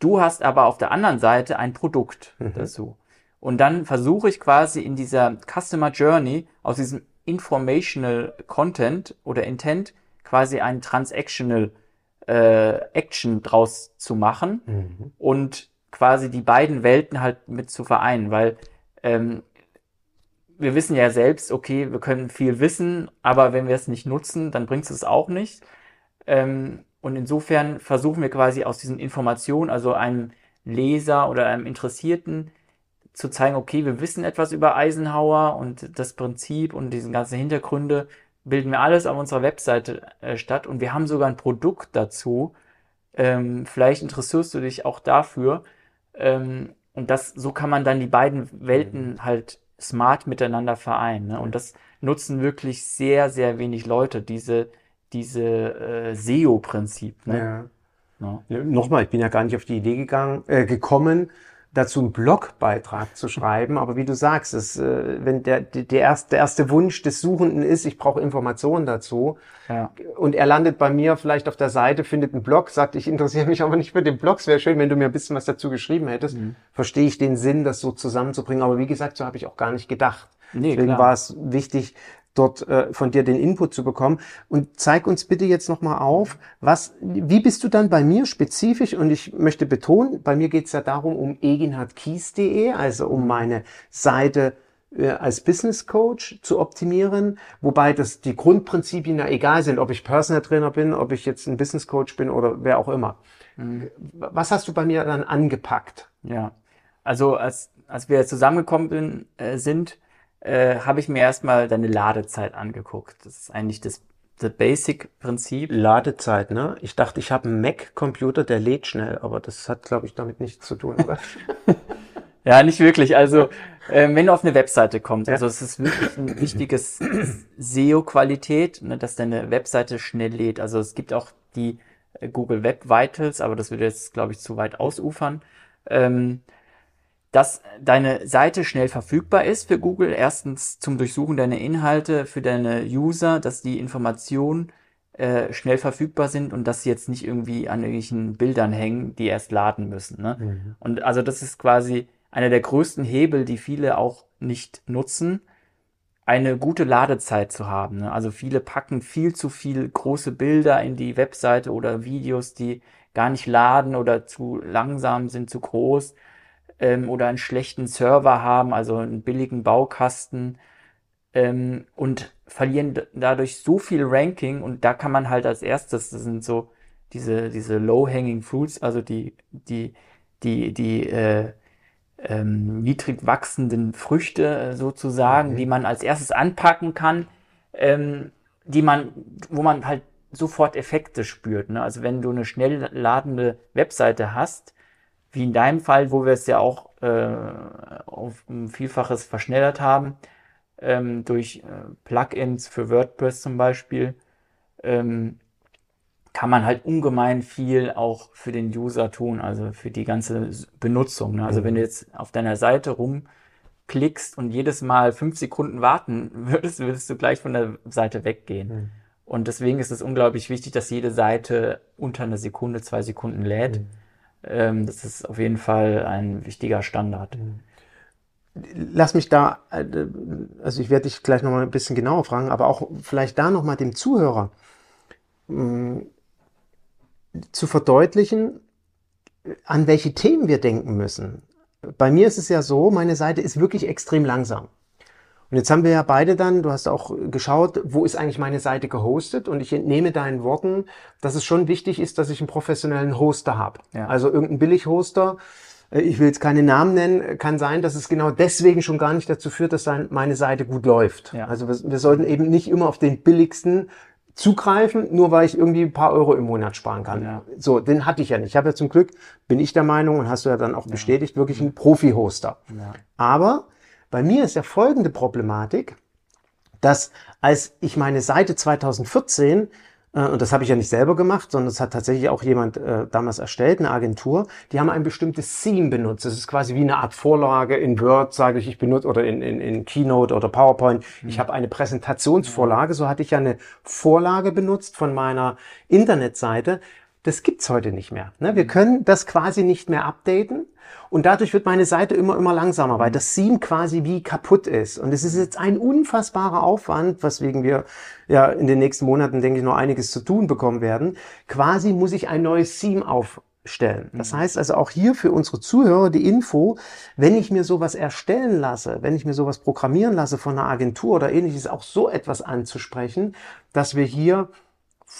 Du hast aber auf der anderen Seite ein Produkt mhm. dazu. Und dann versuche ich quasi in dieser Customer Journey aus diesem Informational Content oder Intent quasi ein Transactional äh, Action draus zu machen mhm. und quasi die beiden Welten halt mit zu vereinen, weil ähm, wir wissen ja selbst, okay, wir können viel wissen, aber wenn wir es nicht nutzen, dann bringt es auch nicht. Ähm, und insofern versuchen wir quasi aus diesen Informationen, also einem Leser oder einem Interessierten, zu zeigen, okay, wir wissen etwas über Eisenhower und das Prinzip und diesen ganzen Hintergründe bilden wir alles auf unserer Webseite äh, statt und wir haben sogar ein Produkt dazu. Ähm, vielleicht interessierst du dich auch dafür. Ähm, und das, so kann man dann die beiden Welten mhm. halt smart miteinander vereinen. Ne? Und das nutzen wirklich sehr, sehr wenig Leute, diese, diese äh, SEO-Prinzip. Ne? Ja. Ja. Nochmal, ich bin ja gar nicht auf die Idee gegangen, äh, gekommen, dazu einen Blogbeitrag zu schreiben. Aber wie du sagst, es, äh, wenn der, der, erste, der erste Wunsch des Suchenden ist, ich brauche Informationen dazu, ja. und er landet bei mir vielleicht auf der Seite, findet einen Blog, sagt, ich interessiere mich aber nicht für den Blog, es wäre schön, wenn du mir ein bisschen was dazu geschrieben hättest, mhm. verstehe ich den Sinn, das so zusammenzubringen. Aber wie gesagt, so habe ich auch gar nicht gedacht. Nee, Deswegen klar. war es wichtig, dort äh, von dir den Input zu bekommen. Und zeig uns bitte jetzt nochmal auf, was, wie bist du dann bei mir spezifisch? Und ich möchte betonen, bei mir geht es ja darum, um eginhardkies.de, also um meine Seite äh, als Business Coach zu optimieren, wobei das die Grundprinzipien ja egal sind, ob ich Personal Trainer bin, ob ich jetzt ein Business Coach bin oder wer auch immer. Mhm. Was hast du bei mir dann angepackt? Ja, also als, als wir zusammengekommen bin, äh, sind, äh, habe ich mir erstmal deine Ladezeit angeguckt. Das ist eigentlich das, das Basic-Prinzip. Ladezeit, ne? Ich dachte, ich habe einen Mac-Computer, der lädt schnell, aber das hat, glaube ich, damit nichts zu tun, oder? [LAUGHS] ja, nicht wirklich. Also, äh, wenn du auf eine Webseite kommst, ja. also es ist wirklich ein wichtiges SEO-Qualität, ne, dass deine Webseite schnell lädt. Also es gibt auch die Google Web Vitals, aber das würde jetzt, glaube ich, zu weit ausufern. Ähm, dass deine Seite schnell verfügbar ist für Google. Erstens zum Durchsuchen deiner Inhalte für deine User, dass die Informationen äh, schnell verfügbar sind und dass sie jetzt nicht irgendwie an irgendwelchen Bildern hängen, die erst laden müssen. Ne? Mhm. Und also das ist quasi einer der größten Hebel, die viele auch nicht nutzen, eine gute Ladezeit zu haben. Ne? Also viele packen viel zu viel große Bilder in die Webseite oder Videos, die gar nicht laden oder zu langsam sind, zu groß ähm, oder einen schlechten Server haben, also einen billigen Baukasten ähm, und verlieren dadurch so viel Ranking und da kann man halt als erstes, das sind so diese, diese low-hanging fruits, also die, die die, die äh, ähm, niedrig wachsenden Früchte äh, sozusagen, mhm. die man als erstes anpacken kann, ähm, die man, wo man halt sofort Effekte spürt. Ne? Also wenn du eine schnell ladende Webseite hast, wie in deinem Fall, wo wir es ja auch äh, auf ein Vielfaches verschnellert haben, ähm, durch äh, Plugins für WordPress zum Beispiel, ähm, kann man halt ungemein viel auch für den User tun, also für die ganze Benutzung. Ne? Also mhm. wenn du jetzt auf deiner Seite rumklickst und jedes Mal fünf Sekunden warten [LAUGHS] würdest, würdest du gleich von der Seite weggehen. Mhm. Und deswegen ist es unglaublich wichtig, dass jede Seite unter einer Sekunde, zwei Sekunden lädt. Mhm. Ähm, das ist auf jeden Fall ein wichtiger Standard. Mhm. Lass mich da, äh, also ich werde dich gleich nochmal ein bisschen genauer fragen, aber auch vielleicht da nochmal dem Zuhörer mm, zu verdeutlichen, an welche Themen wir denken müssen. Bei mir ist es ja so, meine Seite ist wirklich extrem langsam. Und jetzt haben wir ja beide dann, du hast auch geschaut, wo ist eigentlich meine Seite gehostet? Und ich entnehme deinen Worten, dass es schon wichtig ist, dass ich einen professionellen Hoster habe. Ja. Also irgendein Billighoster. Äh, ich will jetzt keine Namen nennen, kann sein, dass es genau deswegen schon gar nicht dazu führt, dass meine Seite gut läuft. Ja. Also wir, wir sollten eben nicht immer auf den billigsten zugreifen, nur weil ich irgendwie ein paar Euro im Monat sparen kann. Ja. So, den hatte ich ja nicht. Ich habe ja zum Glück, bin ich der Meinung und hast du ja dann auch bestätigt, wirklich einen Profi-Hoster. Ja. Aber bei mir ist ja folgende Problematik, dass als ich meine Seite 2014 äh, und das habe ich ja nicht selber gemacht, sondern das hat tatsächlich auch jemand äh, damals erstellt, eine Agentur, die haben ein bestimmtes Theme benutzt. Das ist quasi wie eine Art Vorlage in Word, sage ich, ich benutze, oder in, in, in Keynote oder PowerPoint. Mhm. Ich habe eine Präsentationsvorlage, so hatte ich ja eine Vorlage benutzt von meiner Internetseite. Das gibt's heute nicht mehr. Ne? Wir mhm. können das quasi nicht mehr updaten. Und dadurch wird meine Seite immer, immer langsamer, weil das Theme quasi wie kaputt ist. Und es ist jetzt ein unfassbarer Aufwand, weswegen wir ja in den nächsten Monaten, denke ich, noch einiges zu tun bekommen werden. Quasi muss ich ein neues Theme aufstellen. Das mhm. heißt also auch hier für unsere Zuhörer die Info, wenn ich mir sowas erstellen lasse, wenn ich mir sowas programmieren lasse von einer Agentur oder ähnliches, auch so etwas anzusprechen, dass wir hier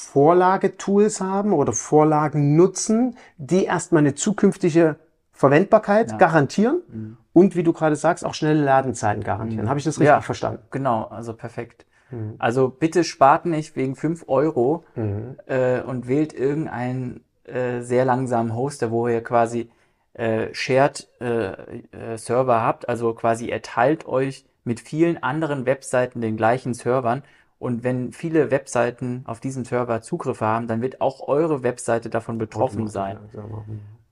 Vorlagetools haben oder Vorlagen nutzen, die erstmal eine zukünftige Verwendbarkeit ja. garantieren mhm. und wie du gerade sagst, auch schnelle Ladenzeiten garantieren. Mhm. Habe ich das richtig ja, verstanden? Genau, also perfekt. Mhm. Also bitte spart nicht wegen fünf Euro mhm. äh, und wählt irgendeinen äh, sehr langsamen Hoster, wo ihr quasi äh, Shared äh, äh, Server habt, also quasi ihr teilt euch mit vielen anderen Webseiten den gleichen Servern und wenn viele Webseiten auf diesen Server Zugriff haben, dann wird auch eure Webseite davon betroffen sein.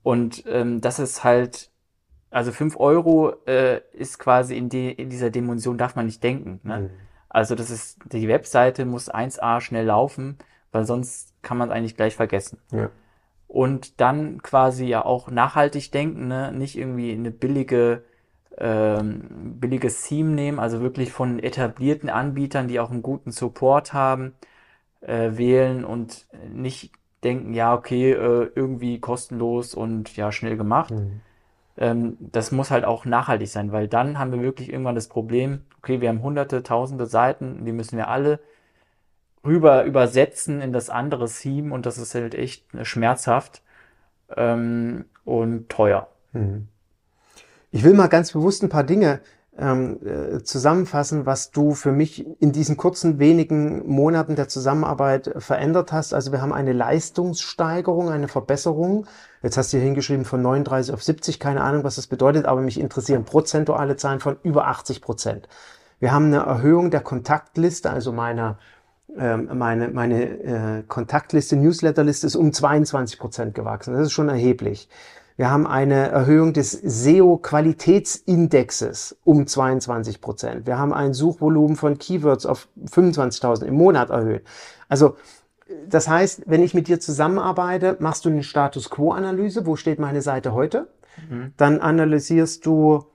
Und ähm, das ist halt, also fünf Euro äh, ist quasi in, die, in dieser Dimension darf man nicht denken. Ne? Mhm. Also das ist, die Webseite muss 1A schnell laufen, weil sonst kann man es eigentlich gleich vergessen. Ja. Und dann quasi ja auch nachhaltig denken, ne? nicht irgendwie eine billige, ähm, billiges Theme nehmen, also wirklich von etablierten Anbietern, die auch einen guten Support haben, äh, wählen und nicht denken, ja, okay, äh, irgendwie kostenlos und ja, schnell gemacht. Mhm. Ähm, das muss halt auch nachhaltig sein, weil dann haben wir wirklich irgendwann das Problem, okay, wir haben hunderte, tausende Seiten, die müssen wir alle rüber übersetzen in das andere Theme und das ist halt echt schmerzhaft ähm, und teuer. Mhm. Ich will mal ganz bewusst ein paar Dinge ähm, äh, zusammenfassen, was du für mich in diesen kurzen wenigen Monaten der Zusammenarbeit verändert hast. Also wir haben eine Leistungssteigerung, eine Verbesserung. Jetzt hast du hier hingeschrieben von 39 auf 70, keine Ahnung, was das bedeutet, aber mich interessieren prozentuale Zahlen von über 80 Prozent. Wir haben eine Erhöhung der Kontaktliste, also meiner ähm, meine, meine äh, Kontaktliste, Newsletterliste ist um 22 Prozent gewachsen. Das ist schon erheblich. Wir haben eine Erhöhung des SEO-Qualitätsindexes um 22 Prozent. Wir haben ein Suchvolumen von Keywords auf 25.000 im Monat erhöht. Also das heißt, wenn ich mit dir zusammenarbeite, machst du eine Status Quo-Analyse. Wo steht meine Seite heute? Mhm. Dann analysierst du,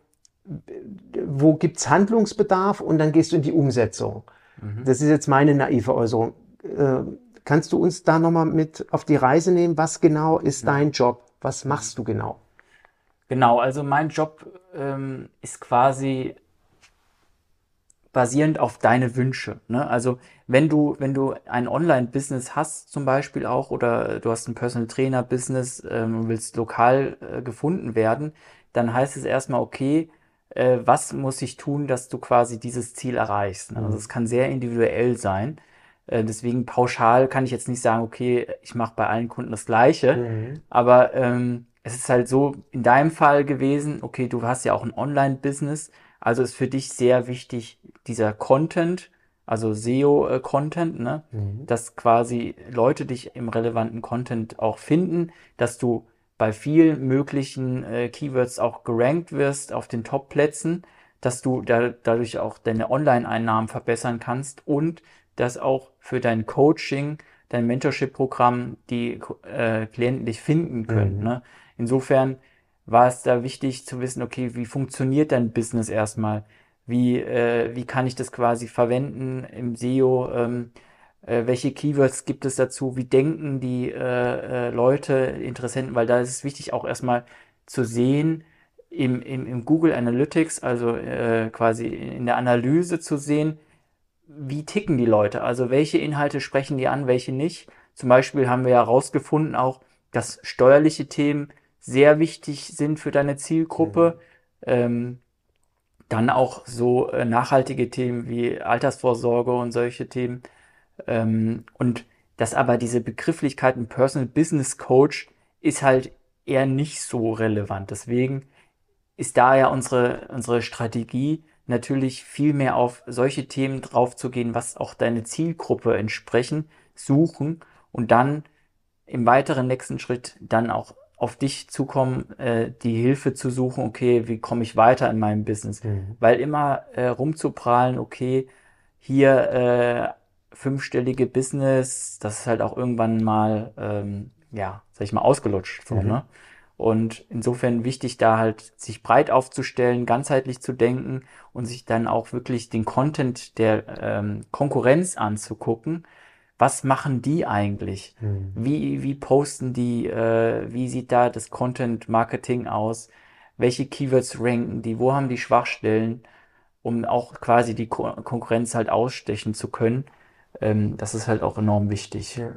wo gibt's Handlungsbedarf und dann gehst du in die Umsetzung. Mhm. Das ist jetzt meine naive Äußerung. Äh, kannst du uns da nochmal mit auf die Reise nehmen? Was genau ist ja. dein Job? Was machst du genau? Genau, also mein Job ähm, ist quasi basierend auf deine Wünsche. Ne? Also wenn du, wenn du ein Online-Business hast zum Beispiel auch oder du hast ein Personal Trainer-Business ähm, und willst lokal äh, gefunden werden, dann heißt es erstmal, okay, äh, was muss ich tun, dass du quasi dieses Ziel erreichst. Ne? Also mhm. es kann sehr individuell sein. Äh, deswegen pauschal kann ich jetzt nicht sagen, okay, ich mache bei allen Kunden das Gleiche. Mhm. Aber ähm, es ist halt so in deinem Fall gewesen, okay, du hast ja auch ein Online-Business, also ist für dich sehr wichtig dieser Content, also SEO-Content, ne? Mhm. dass quasi Leute dich im relevanten Content auch finden, dass du bei vielen möglichen äh, Keywords auch gerankt wirst auf den Top-Plätzen, dass du da, dadurch auch deine Online-Einnahmen verbessern kannst und dass auch für dein Coaching, dein Mentorship-Programm die äh, Klienten dich finden können. Mhm. Ne? Insofern war es da wichtig zu wissen, okay, wie funktioniert dein Business erstmal? Wie, äh, wie kann ich das quasi verwenden im SEO? Ähm, äh, welche Keywords gibt es dazu? Wie denken die äh, äh, Leute, Interessenten? Weil da ist es wichtig, auch erstmal zu sehen, im, im, im Google Analytics, also äh, quasi in der Analyse zu sehen, wie ticken die Leute? Also welche Inhalte sprechen die an, welche nicht? Zum Beispiel haben wir ja herausgefunden auch, dass steuerliche Themen sehr wichtig sind für deine Zielgruppe. Mhm. Ähm, dann auch so äh, nachhaltige Themen wie Altersvorsorge und solche Themen. Ähm, und dass aber diese Begrifflichkeiten Personal Business Coach ist halt eher nicht so relevant. Deswegen ist da ja unsere, unsere Strategie natürlich viel mehr auf solche Themen draufzugehen, was auch deine Zielgruppe entsprechen, suchen und dann im weiteren nächsten Schritt dann auch auf dich zukommen, äh, die Hilfe zu suchen, okay, wie komme ich weiter in meinem Business? Mhm. Weil immer äh, rumzuprahlen, okay, hier äh, fünfstellige Business, das ist halt auch irgendwann mal, ähm, ja, sag ich mal, ausgelutscht. So, mhm. ne? Und insofern wichtig, da halt sich breit aufzustellen, ganzheitlich zu denken und sich dann auch wirklich den Content der ähm, Konkurrenz anzugucken. Was machen die eigentlich? Mhm. Wie, wie posten die? Äh, wie sieht da das Content Marketing aus? Welche Keywords ranken die? Wo haben die Schwachstellen? Um auch quasi die Ko Konkurrenz halt ausstechen zu können. Ähm, das ist halt auch enorm wichtig. Ja.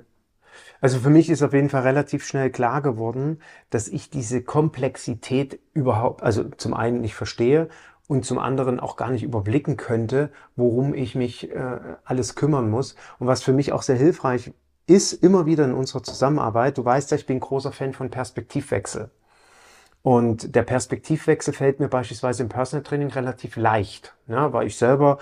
Also für mich ist auf jeden Fall relativ schnell klar geworden, dass ich diese Komplexität überhaupt, also zum einen nicht verstehe und zum anderen auch gar nicht überblicken könnte, worum ich mich äh, alles kümmern muss. Und was für mich auch sehr hilfreich ist, immer wieder in unserer Zusammenarbeit, du weißt ja, ich bin großer Fan von Perspektivwechsel. Und der Perspektivwechsel fällt mir beispielsweise im Personal Training relativ leicht, ja, weil ich selber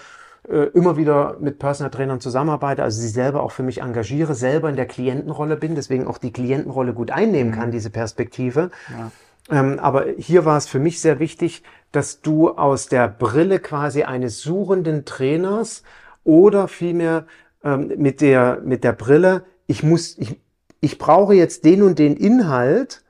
immer wieder mit Personal Trainern zusammenarbeite, also sie selber auch für mich engagiere, selber in der Klientenrolle bin, deswegen auch die Klientenrolle gut einnehmen kann, mhm. diese Perspektive. Ja. Ähm, aber hier war es für mich sehr wichtig, dass du aus der Brille quasi eines suchenden Trainers oder vielmehr ähm, mit der, mit der Brille, ich muss, ich, ich brauche jetzt den und den Inhalt,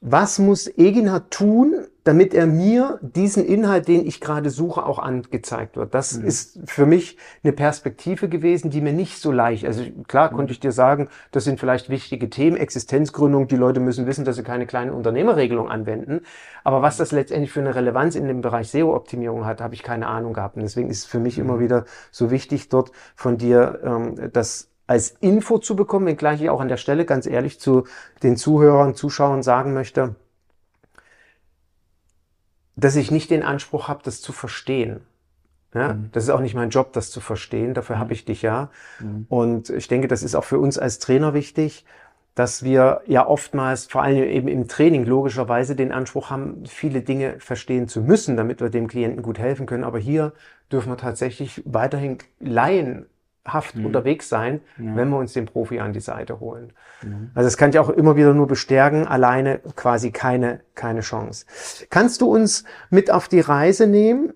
was muss Egina tun, damit er mir diesen Inhalt, den ich gerade suche, auch angezeigt wird. Das mhm. ist für mich eine Perspektive gewesen, die mir nicht so leicht, also klar mhm. konnte ich dir sagen, das sind vielleicht wichtige Themen, Existenzgründung, die Leute müssen wissen, dass sie keine kleine Unternehmerregelung anwenden, aber was das letztendlich für eine Relevanz in dem Bereich SEO-Optimierung hat, habe ich keine Ahnung gehabt und deswegen ist es für mich mhm. immer wieder so wichtig, dort von dir ähm, das als Info zu bekommen, wenngleich ich auch an der Stelle ganz ehrlich zu den Zuhörern, Zuschauern sagen möchte, dass ich nicht den Anspruch habe, das zu verstehen. Ja, mhm. Das ist auch nicht mein Job, das zu verstehen. Dafür mhm. habe ich dich ja. Mhm. Und ich denke, das ist auch für uns als Trainer wichtig, dass wir ja oftmals, vor allem eben im Training, logischerweise den Anspruch haben, viele Dinge verstehen zu müssen, damit wir dem Klienten gut helfen können. Aber hier dürfen wir tatsächlich weiterhin Laien haft mhm. unterwegs sein, ja. wenn wir uns den Profi an die Seite holen. Mhm. Also das kann ich auch immer wieder nur bestärken, alleine quasi keine, keine Chance. Kannst du uns mit auf die Reise nehmen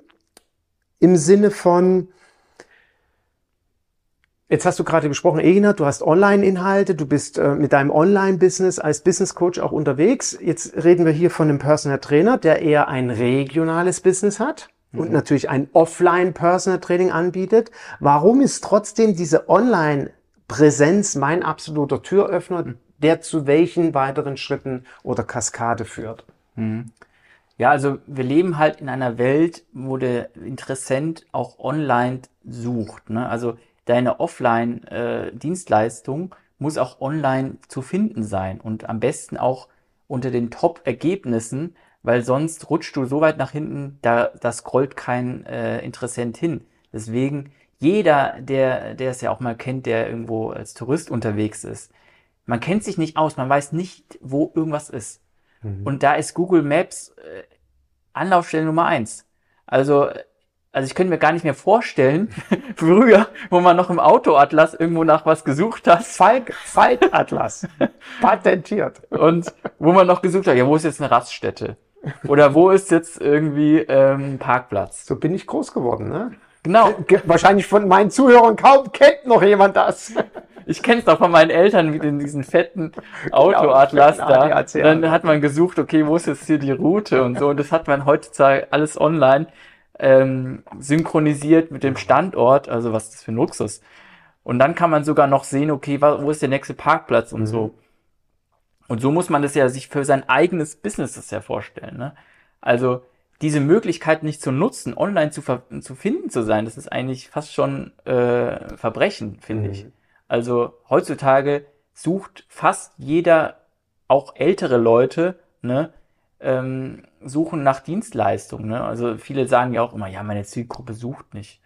im Sinne von, Jetzt hast du gerade besprochen, Egina, du hast Online-Inhalte, du bist äh, mit deinem Online-Business als Business Coach auch unterwegs. Jetzt reden wir hier von einem Personal Trainer, der eher ein regionales Business hat und mhm. natürlich ein Offline-Personal Training anbietet. Warum ist trotzdem diese Online-Präsenz mein absoluter Türöffner, mhm. der zu welchen weiteren Schritten oder Kaskade führt? Mhm. Ja, also wir leben halt in einer Welt, wo der Interessent auch online sucht. Ne? Also deine Offline-Dienstleistung äh, muss auch online zu finden sein und am besten auch unter den Top-Ergebnissen, weil sonst rutscht du so weit nach hinten, da, da scrollt kein äh, Interessent hin. Deswegen jeder, der, der es ja auch mal kennt, der irgendwo als Tourist unterwegs ist, man kennt sich nicht aus, man weiß nicht, wo irgendwas ist. Mhm. Und da ist Google Maps äh, Anlaufstelle Nummer eins. Also, also ich könnte mir gar nicht mehr vorstellen, [LAUGHS] früher, wo man noch im Autoatlas irgendwo nach was gesucht hat. Falk, Falk-Atlas. [LAUGHS] Patentiert. Und wo man noch gesucht hat, ja, wo ist jetzt eine Raststätte? Oder wo ist jetzt irgendwie ähm, Parkplatz? So bin ich groß geworden, ne? Genau. Wahrscheinlich von meinen Zuhörern kaum kennt noch jemand das. [LAUGHS] Ich kenne es doch von meinen Eltern mit in diesen fetten [LAUGHS] Autoatlas genau, da. Dann hat man gesucht, okay, wo ist jetzt hier die Route und so. Und das hat man heutzutage alles online ähm, synchronisiert mit dem Standort. Also was ist das für ein Luxus? Und dann kann man sogar noch sehen, okay, wo ist der nächste Parkplatz und mhm. so. Und so muss man das ja sich für sein eigenes Business das ja vorstellen. Ne? Also diese Möglichkeit nicht zu nutzen, online zu, zu finden zu sein, das ist eigentlich fast schon äh, Verbrechen, finde mhm. ich. Also heutzutage sucht fast jeder, auch ältere Leute, ne, ähm, suchen nach Dienstleistungen. Ne? Also viele sagen ja auch immer, ja, meine Zielgruppe sucht nicht.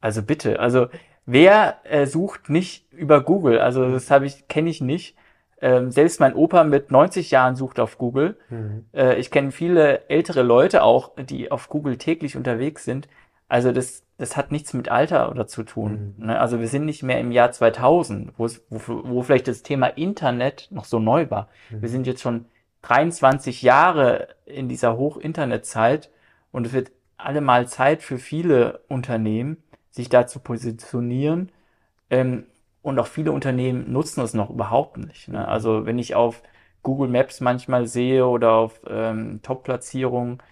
Also bitte, also wer äh, sucht nicht über Google? Also das habe ich, kenne ich nicht. Ähm, selbst mein Opa mit 90 Jahren sucht auf Google. Mhm. Äh, ich kenne viele ältere Leute auch, die auf Google täglich unterwegs sind. Also das, das hat nichts mit Alter oder zu tun. Mhm. Ne? Also wir sind nicht mehr im Jahr 2000, wo, wo vielleicht das Thema Internet noch so neu war. Mhm. Wir sind jetzt schon 23 Jahre in dieser Hoch-Internet-Zeit und es wird allemal Zeit für viele Unternehmen, sich da zu positionieren. Ähm, und auch viele Unternehmen nutzen es noch überhaupt nicht. Ne? Also wenn ich auf Google Maps manchmal sehe oder auf ähm, Top-Platzierungen,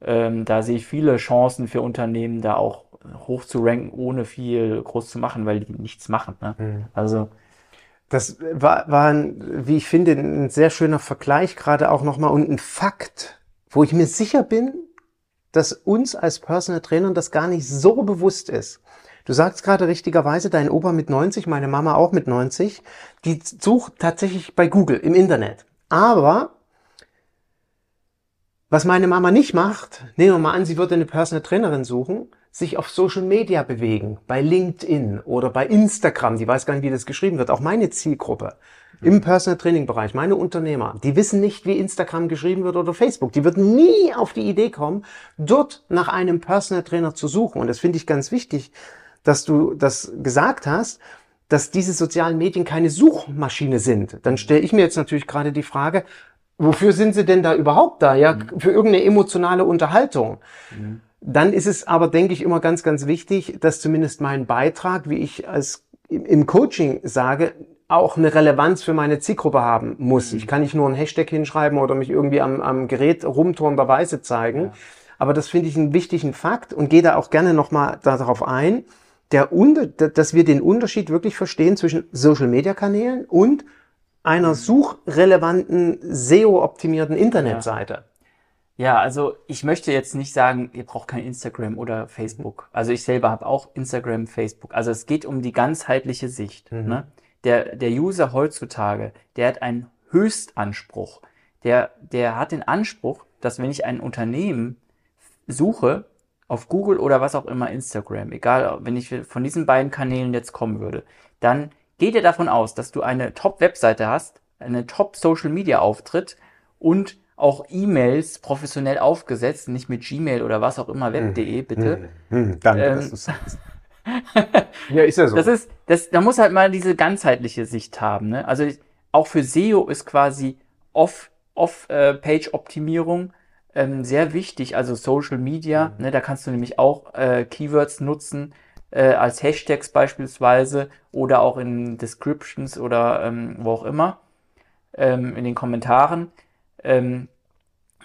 ähm, da sehe ich viele Chancen für Unternehmen, da auch hoch zu ranken, ohne viel groß zu machen, weil die nichts machen. Ne? Mhm. Also das war, war ein, wie ich finde, ein sehr schöner Vergleich, gerade auch nochmal und ein Fakt, wo ich mir sicher bin, dass uns als Personal Trainer das gar nicht so bewusst ist. Du sagst gerade richtigerweise, dein Opa mit 90, meine Mama auch mit 90, die sucht tatsächlich bei Google im Internet. Aber was meine Mama nicht macht, nehmen wir mal an, sie würde eine Personal Trainerin suchen, sich auf Social Media bewegen, bei LinkedIn oder bei Instagram, die weiß gar nicht, wie das geschrieben wird, auch meine Zielgruppe im Personal Training Bereich, meine Unternehmer, die wissen nicht, wie Instagram geschrieben wird oder Facebook. Die würden nie auf die Idee kommen, dort nach einem Personal Trainer zu suchen. Und das finde ich ganz wichtig, dass du das gesagt hast, dass diese sozialen Medien keine Suchmaschine sind. Dann stelle ich mir jetzt natürlich gerade die Frage, wofür sind sie denn da überhaupt da? Ja, mhm. für irgendeine emotionale Unterhaltung. Mhm. Dann ist es aber, denke ich, immer ganz, ganz wichtig, dass zumindest mein Beitrag, wie ich als im Coaching sage, auch eine Relevanz für meine Zielgruppe haben muss. Mhm. Ich kann nicht nur ein Hashtag hinschreiben oder mich irgendwie am, am Gerät rumturnenderweise zeigen. Ja. Aber das finde ich einen wichtigen Fakt und gehe da auch gerne nochmal darauf ein der dass wir den Unterschied wirklich verstehen zwischen Social-Media-Kanälen und einer mhm. suchrelevanten, SEO-optimierten Internetseite. Ja. ja. also ich möchte jetzt nicht sagen, ihr braucht kein Instagram oder Facebook. Also ich selber habe auch Instagram, Facebook. Also es geht um die ganzheitliche Sicht. Mhm. Ne? Der, der User heutzutage, der hat einen Höchstanspruch. Der, der hat den Anspruch, dass wenn ich ein Unternehmen suche, auf Google oder was auch immer, Instagram, egal, wenn ich von diesen beiden Kanälen jetzt kommen würde, dann geht ihr davon aus, dass du eine Top-Webseite hast, eine Top-Social-Media-Auftritt und auch E-Mails professionell aufgesetzt, nicht mit Gmail oder was auch immer, web.de, hm. bitte. Hm, hm, danke, ähm, dass du sagst. [LAUGHS] ja, ist ja so. Das ist, das, da muss halt mal diese ganzheitliche Sicht haben. Ne? Also auch für SEO ist quasi Off-Page-Optimierung Off, ähm, sehr wichtig, also Social Media, mhm. ne, da kannst du nämlich auch äh, Keywords nutzen, äh, als Hashtags beispielsweise oder auch in Descriptions oder ähm, wo auch immer, ähm, in den Kommentaren. Ähm,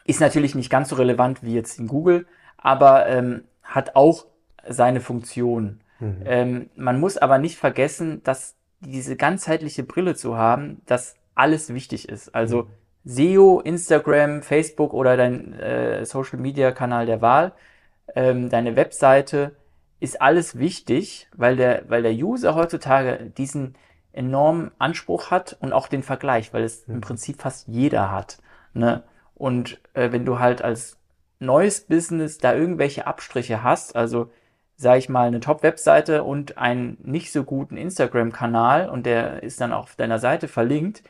ist natürlich nicht ganz so relevant wie jetzt in Google, aber ähm, hat auch seine Funktion. Mhm. Ähm, man muss aber nicht vergessen, dass diese ganzheitliche Brille zu haben, dass alles wichtig ist. Also mhm SEO, Instagram, Facebook oder dein äh, Social Media Kanal der Wahl, ähm, deine Webseite, ist alles wichtig, weil der, weil der User heutzutage diesen enormen Anspruch hat und auch den Vergleich, weil es im Prinzip fast jeder hat. Ne? Und äh, wenn du halt als neues Business da irgendwelche Abstriche hast, also sage ich mal, eine Top-Webseite und einen nicht so guten Instagram-Kanal und der ist dann auch auf deiner Seite verlinkt,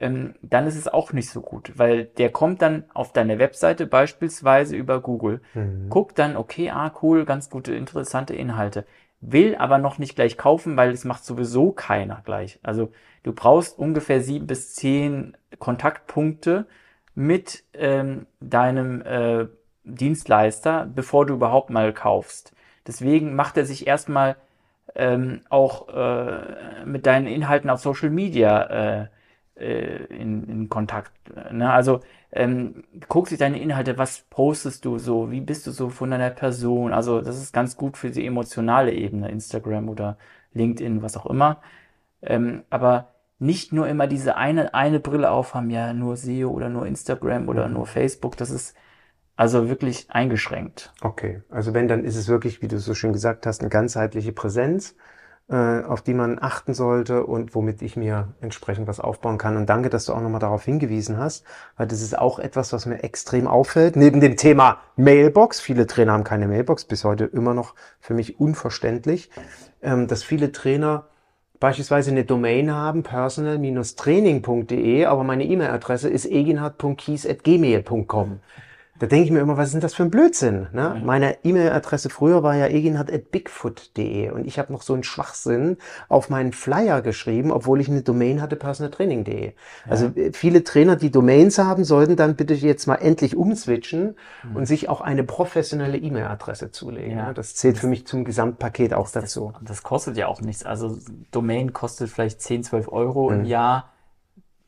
ähm, dann ist es auch nicht so gut, weil der kommt dann auf deine Webseite beispielsweise über Google, mhm. guckt dann, okay, ah, cool, ganz gute, interessante Inhalte, will aber noch nicht gleich kaufen, weil es macht sowieso keiner gleich. Also du brauchst ungefähr sieben bis zehn Kontaktpunkte mit ähm, deinem äh, Dienstleister, bevor du überhaupt mal kaufst. Deswegen macht er sich erstmal ähm, auch äh, mit deinen Inhalten auf Social Media äh, äh, in, in Kontakt. Ne? Also ähm, guck sich deine Inhalte, was postest du so, wie bist du so von deiner Person. Also das ist ganz gut für die emotionale Ebene, Instagram oder LinkedIn, was auch immer. Ähm, aber nicht nur immer diese eine, eine Brille aufhaben, ja, nur SEO oder nur Instagram oder nur Facebook, das ist also wirklich eingeschränkt. Okay, also wenn, dann ist es wirklich, wie du so schön gesagt hast, eine ganzheitliche Präsenz auf die man achten sollte und womit ich mir entsprechend was aufbauen kann. Und danke, dass du auch nochmal darauf hingewiesen hast, weil das ist auch etwas, was mir extrem auffällt. Neben dem Thema Mailbox, viele Trainer haben keine Mailbox, bis heute immer noch für mich unverständlich, ähm, dass viele Trainer beispielsweise eine Domain haben, personal-training.de, aber meine E-Mail-Adresse ist eginhard.kies.gmail.com. Da denke ich mir immer, was ist denn das für ein Blödsinn? Ne? Ja. Meine E-Mail-Adresse früher war ja eginhard.bigfoot.de und ich habe noch so einen Schwachsinn auf meinen Flyer geschrieben, obwohl ich eine Domain hatte, personaltraining.de. Ja. Also äh, viele Trainer, die Domains haben, sollten dann bitte jetzt mal endlich umswitchen mhm. und sich auch eine professionelle E-Mail-Adresse zulegen. Ja. Das zählt für mich zum Gesamtpaket auch dazu. Das, das, kostet ja auch nichts. Also Domain kostet vielleicht 10, 12 Euro mhm. im Jahr.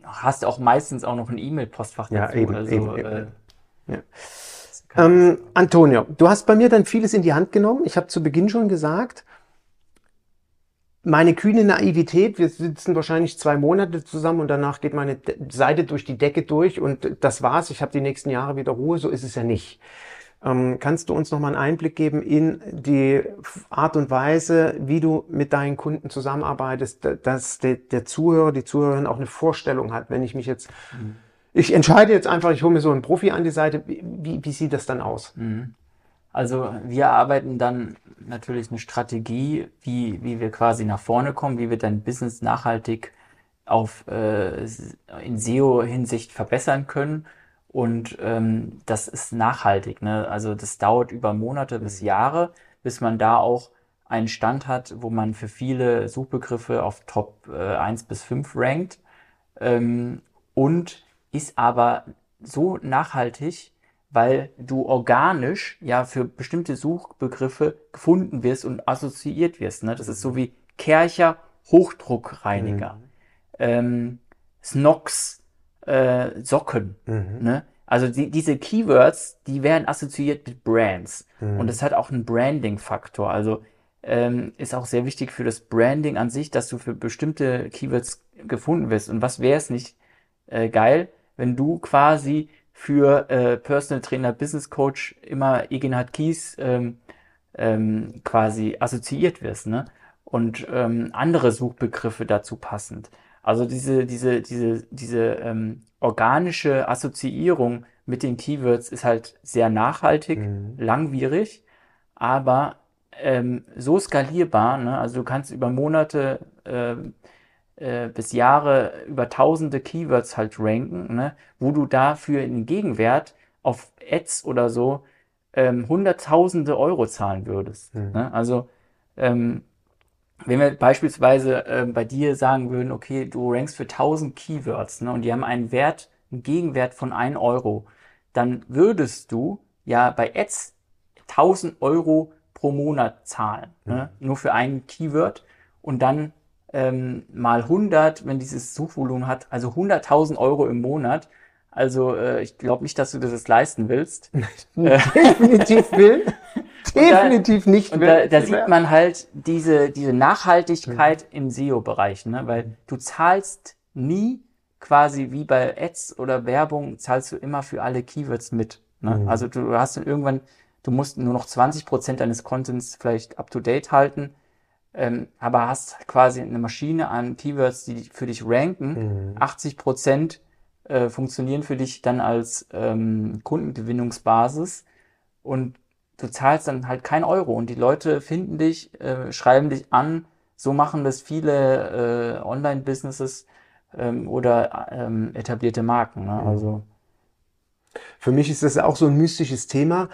Hast auch meistens auch noch ein E-Mail-Postfach dazu. Ja, eben, also, eben, eben. Ja. Ähm, Antonio, du hast bei mir dann vieles in die Hand genommen. Ich habe zu Beginn schon gesagt, meine kühne Naivität, wir sitzen wahrscheinlich zwei Monate zusammen und danach geht meine Seite durch die Decke durch und das war's. Ich habe die nächsten Jahre wieder Ruhe, so ist es ja nicht. Ähm, kannst du uns noch mal einen Einblick geben in die Art und Weise, wie du mit deinen Kunden zusammenarbeitest, dass der, der Zuhörer, die Zuhörerin auch eine Vorstellung hat, wenn ich mich jetzt mhm ich entscheide jetzt einfach, ich hole mir so einen Profi an die Seite. Wie, wie sieht das dann aus? Mhm. Also wir arbeiten dann natürlich eine Strategie, wie, wie wir quasi nach vorne kommen, wie wir dein Business nachhaltig auf äh, in SEO-Hinsicht verbessern können. Und ähm, das ist nachhaltig. Ne? Also das dauert über Monate bis mhm. Jahre, bis man da auch einen Stand hat, wo man für viele Suchbegriffe auf Top äh, 1 bis 5 rankt. Ähm, und ist aber so nachhaltig, weil du organisch ja für bestimmte Suchbegriffe gefunden wirst und assoziiert wirst. Ne? Das ist so wie Kercher Hochdruckreiniger, mhm. ähm, Snox äh, Socken. Mhm. Ne? Also die, diese Keywords, die werden assoziiert mit Brands. Mhm. Und das hat auch einen Branding-Faktor. Also ähm, ist auch sehr wichtig für das Branding an sich, dass du für bestimmte Keywords gefunden wirst. Und was wäre es nicht äh, geil, wenn du quasi für äh, Personal Trainer, Business Coach immer Egenhard Kies ähm, ähm, quasi assoziiert wirst, ne? Und ähm, andere Suchbegriffe dazu passend. Also diese, diese, diese, diese ähm, organische Assoziierung mit den Keywords ist halt sehr nachhaltig, mhm. langwierig, aber ähm, so skalierbar. Ne? Also du kannst über Monate ähm, äh, bis Jahre über tausende Keywords halt ranken, ne, wo du dafür in Gegenwert auf Ads oder so ähm, hunderttausende Euro zahlen würdest. Mhm. Ne? Also ähm, wenn wir beispielsweise äh, bei dir sagen würden, okay, du rankst für 1000 Keywords ne, und die haben einen Wert, einen Gegenwert von 1 Euro, dann würdest du ja bei Ads 1000 Euro pro Monat zahlen, ne, mhm. ne, nur für ein Keyword und dann ähm, mal 100, wenn dieses Suchvolumen hat, also 100.000 Euro im Monat. Also äh, ich glaube nicht, dass du das leisten willst. [LAUGHS] [LAUGHS] Definitiv will. [LAUGHS] Definitiv da, nicht und will. Da, da sieht man halt diese, diese Nachhaltigkeit mhm. im SEO-Bereich, ne? weil du zahlst nie quasi wie bei Ads oder Werbung, zahlst du immer für alle Keywords mit. Ne? Mhm. Also du hast dann irgendwann, du musst nur noch 20 Prozent deines Contents vielleicht up to date halten, ähm, aber hast quasi eine Maschine an Keywords, die für dich ranken. Mhm. 80 Prozent äh, funktionieren für dich dann als ähm, Kundengewinnungsbasis und du zahlst dann halt kein Euro und die Leute finden dich, äh, schreiben dich an. So machen das viele äh, Online-Businesses ähm, oder ähm, etablierte Marken. Ne? Mhm. Also für mich ist das auch so ein mystisches Thema.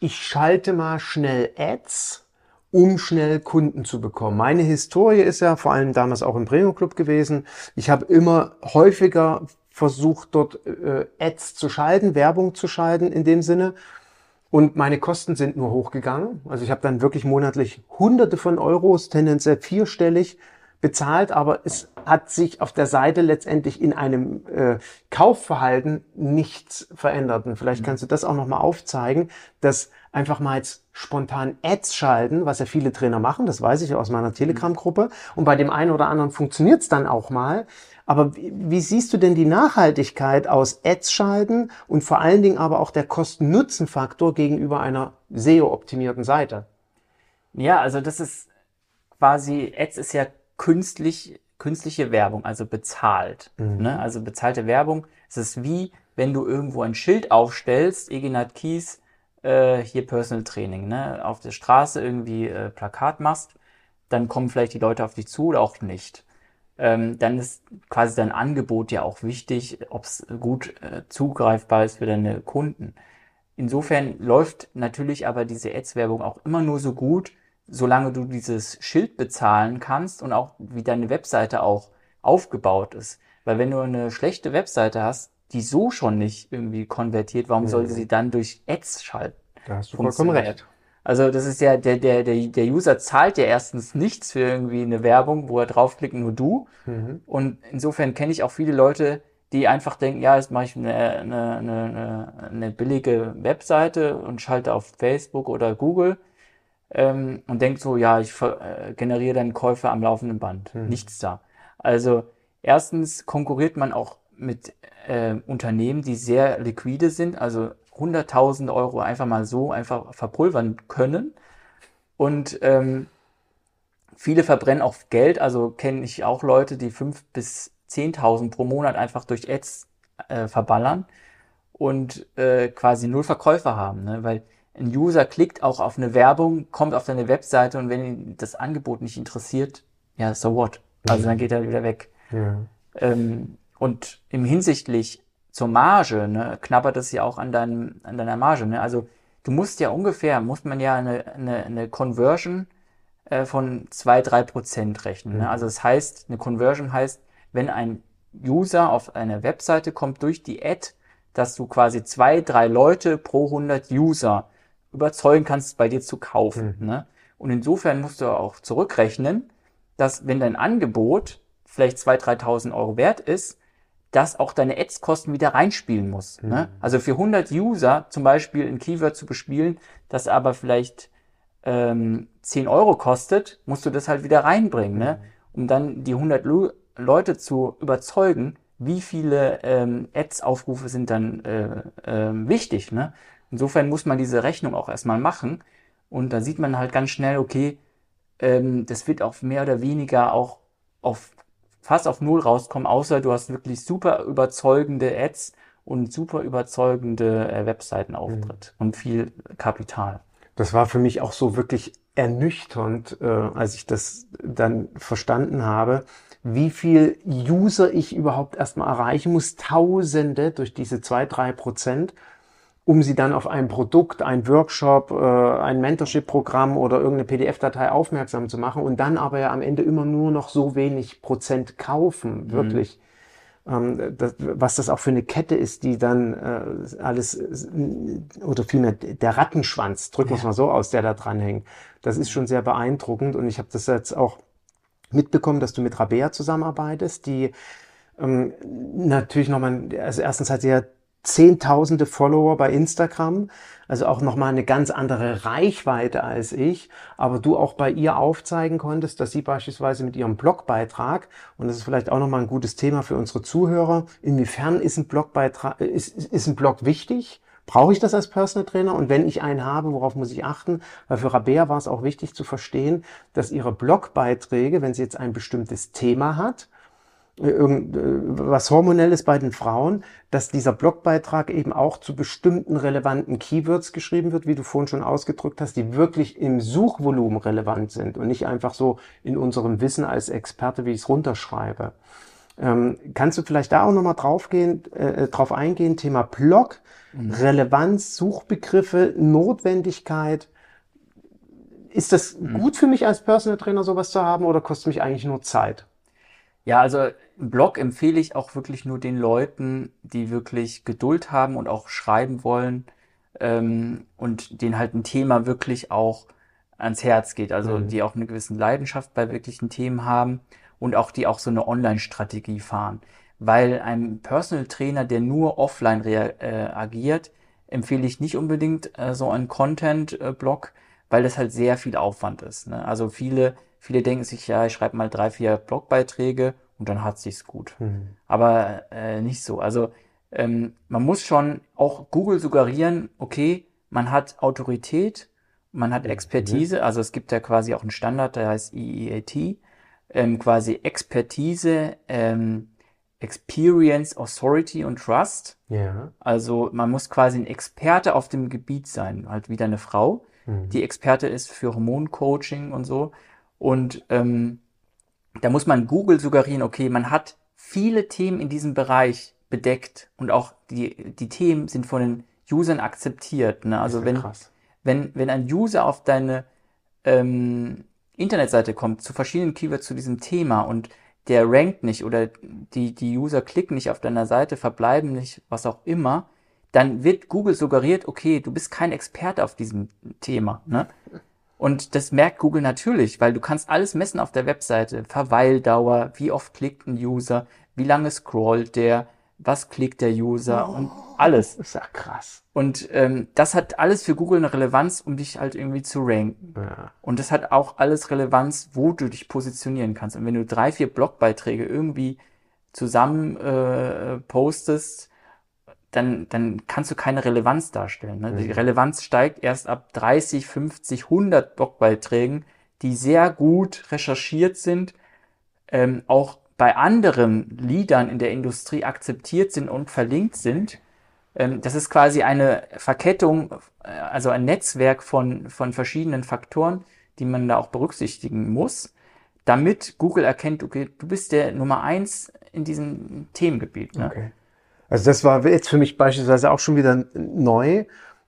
Ich schalte mal schnell Ads, um schnell Kunden zu bekommen. Meine Historie ist ja vor allem damals auch im Premium Club gewesen. Ich habe immer häufiger versucht, dort äh, Ads zu schalten, Werbung zu schalten in dem Sinne. Und meine Kosten sind nur hochgegangen. Also ich habe dann wirklich monatlich Hunderte von Euros, tendenziell vierstellig bezahlt, aber es hat sich auf der Seite letztendlich in einem äh, Kaufverhalten nichts verändert. Und vielleicht mhm. kannst du das auch nochmal aufzeigen, dass einfach mal jetzt spontan Ads schalten, was ja viele Trainer machen, das weiß ich aus meiner Telegram-Gruppe. Und bei dem einen oder anderen funktioniert es dann auch mal. Aber wie, wie, siehst du denn die Nachhaltigkeit aus Ads schalten und vor allen Dingen aber auch der Kosten-Nutzen-Faktor gegenüber einer SEO-optimierten Seite? Ja, also das ist quasi, Ads ist ja künstlich, künstliche Werbung, also bezahlt. Mhm. Ne? Also bezahlte Werbung. Es ist wie, wenn du irgendwo ein Schild aufstellst, Eginat Kies, äh, hier Personal Training, ne? auf der Straße irgendwie äh, Plakat machst, dann kommen vielleicht die Leute auf dich zu oder auch nicht. Ähm, dann ist quasi dein Angebot ja auch wichtig, ob es gut äh, zugreifbar ist für deine Kunden. Insofern läuft natürlich aber diese Ads-Werbung auch immer nur so gut, solange du dieses Schild bezahlen kannst und auch wie deine Webseite auch aufgebaut ist. Weil wenn du eine schlechte Webseite hast, die so schon nicht irgendwie konvertiert, warum mhm. sollte sie dann durch Ads schalten? Da hast du vollkommen recht. Also das ist ja, der, der, der, der User zahlt ja erstens nichts für irgendwie eine Werbung, wo er draufklickt, nur du. Mhm. Und insofern kenne ich auch viele Leute, die einfach denken, ja, jetzt mache ich eine, eine, eine, eine billige Webseite und schalte auf Facebook oder Google ähm, und denkt so, ja, ich äh, generiere dann Käufe am laufenden Band. Mhm. Nichts da. Also erstens konkurriert man auch mit äh, Unternehmen, die sehr liquide sind, also 100.000 Euro einfach mal so einfach verpulvern können. Und ähm, viele verbrennen auch Geld, also kenne ich auch Leute, die 5.000 bis 10.000 pro Monat einfach durch Ads äh, verballern und äh, quasi null Verkäufer haben, ne? weil ein User klickt auch auf eine Werbung, kommt auf deine Webseite und wenn ihn das Angebot nicht interessiert, ja, so what? Also dann geht er wieder weg. Ja. Ähm, und im hinsichtlich zur Marge, ne, knabbert es ja auch an, deinem, an deiner Marge. Ne? Also du musst ja ungefähr, muss man ja eine, eine, eine Conversion äh, von zwei drei Prozent rechnen. Ne? Mhm. Also das heißt, eine Conversion heißt, wenn ein User auf eine Webseite kommt durch die Ad, dass du quasi zwei, drei Leute pro 100 User überzeugen kannst, bei dir zu kaufen. Mhm. Ne? Und insofern musst du auch zurückrechnen, dass wenn dein Angebot vielleicht 2.000, 3.000 Euro wert ist, dass auch deine Ads-Kosten wieder reinspielen muss. Mhm. Ne? Also für 100 User zum Beispiel ein Keyword zu bespielen, das aber vielleicht ähm, 10 Euro kostet, musst du das halt wieder reinbringen, ne? mhm. ne? um dann die 100 Lu Leute zu überzeugen, wie viele ähm, Ads-Aufrufe sind dann äh, äh, wichtig. Ne? Insofern muss man diese Rechnung auch erstmal machen und da sieht man halt ganz schnell, okay, ähm, das wird auch mehr oder weniger auch auf fast auf Null rauskommen, außer du hast wirklich super überzeugende Ads und super überzeugende äh, Webseitenauftritt mhm. und viel Kapital. Das war für mich auch so wirklich ernüchternd, äh, als ich das dann verstanden habe, wie viel User ich überhaupt erstmal erreichen muss. Tausende durch diese zwei, drei Prozent um sie dann auf ein Produkt, ein Workshop, äh, ein Mentorship-Programm oder irgendeine PDF-Datei aufmerksam zu machen und dann aber ja am Ende immer nur noch so wenig Prozent kaufen, mhm. wirklich. Ähm, das, was das auch für eine Kette ist, die dann äh, alles, oder vielmehr der Rattenschwanz, drücken wir es mal so aus, der da dranhängt. Das ist schon sehr beeindruckend und ich habe das jetzt auch mitbekommen, dass du mit Rabea zusammenarbeitest, die ähm, natürlich nochmal, also erstens hat sie ja zehntausende Follower bei Instagram, also auch nochmal eine ganz andere Reichweite als ich, aber du auch bei ihr aufzeigen konntest, dass sie beispielsweise mit ihrem Blogbeitrag, und das ist vielleicht auch nochmal ein gutes Thema für unsere Zuhörer, inwiefern ist ein Blogbeitrag, ist, ist ein Blog wichtig? Brauche ich das als Personal Trainer? Und wenn ich einen habe, worauf muss ich achten? Weil für Rabea war es auch wichtig zu verstehen, dass ihre Blogbeiträge, wenn sie jetzt ein bestimmtes Thema hat, irgend, äh, hormonelles bei den Frauen, dass dieser Blogbeitrag eben auch zu bestimmten relevanten Keywords geschrieben wird, wie du vorhin schon ausgedrückt hast, die wirklich im Suchvolumen relevant sind und nicht einfach so in unserem Wissen als Experte, wie ich es runterschreibe. Ähm, kannst du vielleicht da auch nochmal draufgehen, äh, drauf eingehen, Thema Blog, mhm. Relevanz, Suchbegriffe, Notwendigkeit. Ist das mhm. gut für mich als Personal Trainer, sowas zu haben, oder kostet mich eigentlich nur Zeit? Ja, also einen Blog empfehle ich auch wirklich nur den Leuten, die wirklich Geduld haben und auch schreiben wollen ähm, und denen halt ein Thema wirklich auch ans Herz geht. Also mhm. die auch eine gewisse Leidenschaft bei wirklichen Themen haben und auch die auch so eine Online-Strategie fahren. Weil ein Personal Trainer, der nur offline äh, agiert, empfehle ich nicht unbedingt äh, so einen Content-Blog, weil das halt sehr viel Aufwand ist. Ne? Also viele Viele denken sich, ja, ich schreibe mal drei, vier Blogbeiträge und dann hat sich's gut. Mhm. Aber äh, nicht so. Also ähm, man muss schon auch Google suggerieren, okay, man hat Autorität, man hat Expertise, mhm. also es gibt ja quasi auch einen Standard, der heißt EEAT, ähm, quasi Expertise, ähm, Experience, Authority und Trust. Ja. Also man muss quasi ein Experte auf dem Gebiet sein, halt wieder eine Frau, mhm. die Experte ist für Hormoncoaching und so. Und ähm, da muss man Google suggerieren, okay, man hat viele Themen in diesem Bereich bedeckt und auch die, die Themen sind von den Usern akzeptiert. Ne? Also wenn, wenn, wenn ein User auf deine ähm, Internetseite kommt zu verschiedenen Keywords zu diesem Thema und der rankt nicht oder die, die User klicken nicht auf deiner Seite, verbleiben nicht, was auch immer, dann wird Google suggeriert, okay, du bist kein Experte auf diesem Thema. Ne? Und das merkt Google natürlich, weil du kannst alles messen auf der Webseite. Verweildauer, wie oft klickt ein User, wie lange scrollt der, was klickt der User oh, und alles. Das ist ja krass. Und ähm, das hat alles für Google eine Relevanz, um dich halt irgendwie zu ranken. Ja. Und das hat auch alles Relevanz, wo du dich positionieren kannst. Und wenn du drei, vier Blogbeiträge irgendwie zusammen äh, postest, dann, dann kannst du keine Relevanz darstellen. Ne? Mhm. Die Relevanz steigt erst ab 30, 50, 100 Blogbeiträgen, die sehr gut recherchiert sind, ähm, auch bei anderen Liedern in der Industrie akzeptiert sind und verlinkt sind. Ähm, das ist quasi eine Verkettung, äh, also ein Netzwerk von, von verschiedenen Faktoren, die man da auch berücksichtigen muss, damit Google erkennt, okay, du bist der Nummer eins in diesem Themengebiet. Ne? Okay. Also das war jetzt für mich beispielsweise auch schon wieder neu,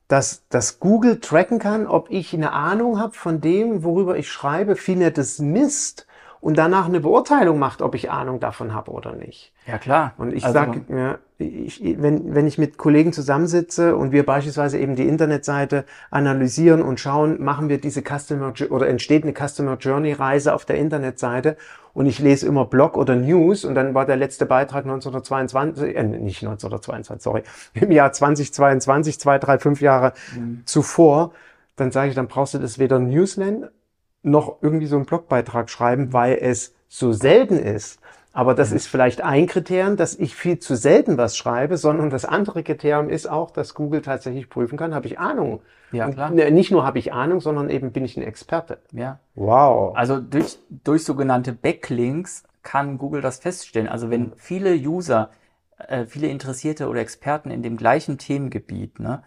dass, dass Google tracken kann, ob ich eine Ahnung habe von dem, worüber ich schreibe, vielmehr das misst und danach eine Beurteilung macht, ob ich Ahnung davon habe oder nicht. Ja, klar. Und ich also, sage, ja, wenn, wenn ich mit Kollegen zusammensitze und wir beispielsweise eben die Internetseite analysieren und schauen, machen wir diese Customer oder entsteht eine Customer Journey Reise auf der Internetseite und ich lese immer Blog oder News und dann war der letzte Beitrag 1922, äh, nicht 1922, sorry, [LAUGHS] im Jahr 2022, zwei, drei, fünf Jahre mhm. zuvor, dann sage ich, dann brauchst du das weder Newsland noch irgendwie so einen Blogbeitrag schreiben, weil es so selten ist. Aber das ist vielleicht ein Kriterium, dass ich viel zu selten was schreibe, sondern das andere Kriterium ist auch, dass Google tatsächlich prüfen kann, habe ich Ahnung. Ja, klar. Und, ne, nicht nur habe ich Ahnung, sondern eben bin ich ein Experte. Ja. Wow. Also durch, durch sogenannte Backlinks kann Google das feststellen. Also wenn viele User, äh, viele Interessierte oder Experten in dem gleichen Themengebiet, ne,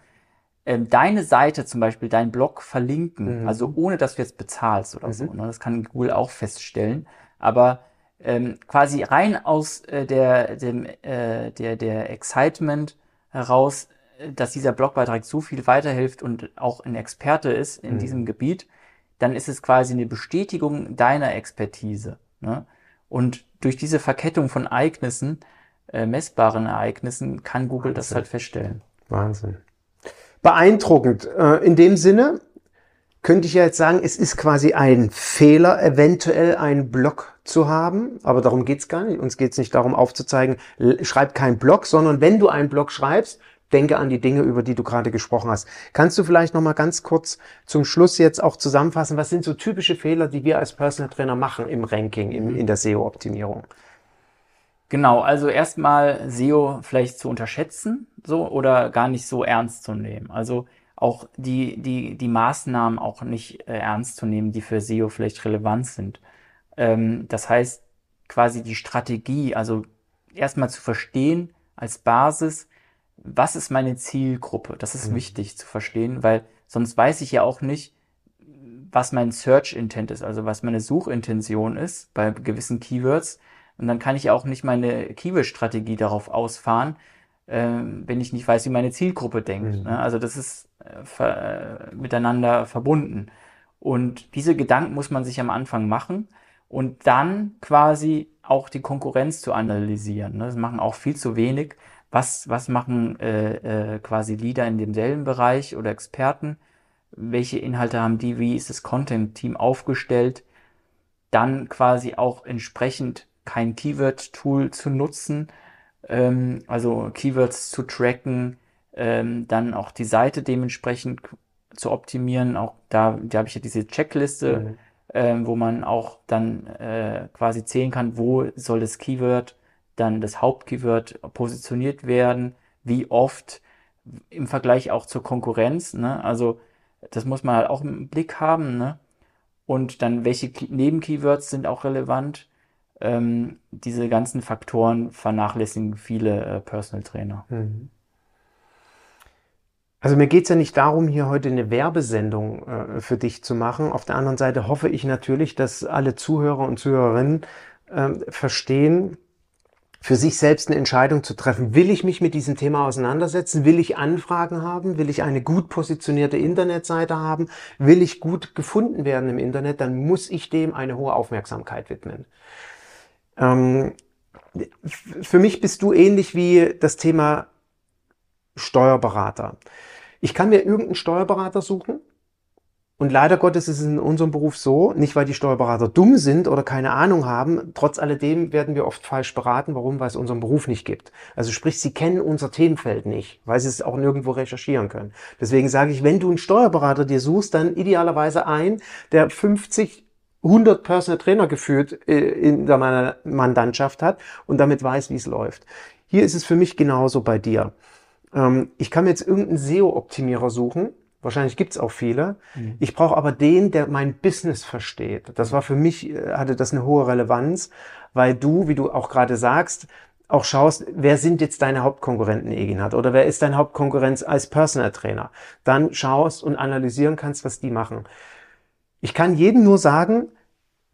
ähm, deine Seite zum Beispiel, dein Blog verlinken, mhm. also ohne dass du jetzt bezahlst oder mhm. so. Ne? Das kann Google auch feststellen. Aber ähm, quasi rein aus äh, der, dem, äh, der, der Excitement heraus, äh, dass dieser Blogbeitrag so viel weiterhilft und auch ein Experte ist in mhm. diesem Gebiet, dann ist es quasi eine Bestätigung deiner Expertise. Ne? Und durch diese Verkettung von Ereignissen, äh, messbaren Ereignissen, kann Google Wahnsinn. das halt feststellen. Wahnsinn beeindruckend. Äh, in dem Sinne könnte ich ja jetzt sagen, es ist quasi ein Fehler, eventuell einen Blog zu haben, aber darum geht's gar nicht. Uns geht's nicht darum aufzuzeigen, schreib keinen Blog, sondern wenn du einen Blog schreibst, denke an die Dinge, über die du gerade gesprochen hast. Kannst du vielleicht noch mal ganz kurz zum Schluss jetzt auch zusammenfassen, was sind so typische Fehler, die wir als Personal Trainer machen im Ranking, im, in der SEO-Optimierung? Genau, also erstmal SEO vielleicht zu unterschätzen, so oder gar nicht so ernst zu nehmen. Also auch die die die Maßnahmen auch nicht äh, ernst zu nehmen, die für SEO vielleicht relevant sind. Ähm, das heißt quasi die Strategie, also erstmal zu verstehen als Basis, was ist meine Zielgruppe? Das ist mhm. wichtig zu verstehen, weil sonst weiß ich ja auch nicht, was mein Search Intent ist, also was meine Suchintention ist bei gewissen Keywords. Und dann kann ich auch nicht meine Keyword-Strategie darauf ausfahren, äh, wenn ich nicht weiß, wie meine Zielgruppe denkt. Mhm. Ne? Also das ist äh, ver äh, miteinander verbunden. Und diese Gedanken muss man sich am Anfang machen und dann quasi auch die Konkurrenz zu analysieren. Ne? Das machen auch viel zu wenig was, was machen äh, äh, quasi Leader in demselben Bereich oder Experten, welche Inhalte haben die, wie ist das Content-Team aufgestellt, dann quasi auch entsprechend kein Keyword-Tool zu nutzen, ähm, also Keywords zu tracken, ähm, dann auch die Seite dementsprechend zu optimieren. Auch da, da habe ich ja diese Checkliste, mhm. ähm, wo man auch dann äh, quasi zählen kann, wo soll das Keyword dann das Hauptkeyword positioniert werden, wie oft im Vergleich auch zur Konkurrenz. Ne? Also das muss man halt auch im Blick haben. Ne? Und dann welche Nebenkeywords sind auch relevant. Ähm, diese ganzen Faktoren vernachlässigen viele äh, Personal Trainer. Mhm. Also mir geht's ja nicht darum, hier heute eine Werbesendung äh, für dich zu machen. Auf der anderen Seite hoffe ich natürlich, dass alle Zuhörer und Zuhörerinnen äh, verstehen, für sich selbst eine Entscheidung zu treffen. Will ich mich mit diesem Thema auseinandersetzen? Will ich Anfragen haben? Will ich eine gut positionierte Internetseite haben? Will ich gut gefunden werden im Internet? Dann muss ich dem eine hohe Aufmerksamkeit widmen. Ähm, für mich bist du ähnlich wie das Thema Steuerberater. Ich kann mir irgendeinen Steuerberater suchen, und leider Gottes ist es in unserem Beruf so, nicht weil die Steuerberater dumm sind oder keine Ahnung haben, trotz alledem werden wir oft falsch beraten. Warum? Weil es unseren Beruf nicht gibt. Also sprich, sie kennen unser Themenfeld nicht, weil sie es auch nirgendwo recherchieren können. Deswegen sage ich, wenn du einen Steuerberater dir suchst, dann idealerweise ein, der 50 100 Personal Trainer geführt äh, in der Mandantschaft hat und damit weiß, wie es läuft. Hier ist es für mich genauso bei dir. Ähm, ich kann mir jetzt irgendeinen SEO-Optimierer suchen, Wahrscheinlich gibt's auch viele. Mhm. Ich brauche aber den, der mein Business versteht. Das war für mich, äh, hatte das eine hohe Relevanz, weil du, wie du auch gerade sagst, auch schaust, wer sind jetzt deine Hauptkonkurrenten, Eginhard, oder wer ist dein Hauptkonkurrenz als Personal Trainer. Dann schaust und analysieren kannst, was die machen. Ich kann jedem nur sagen,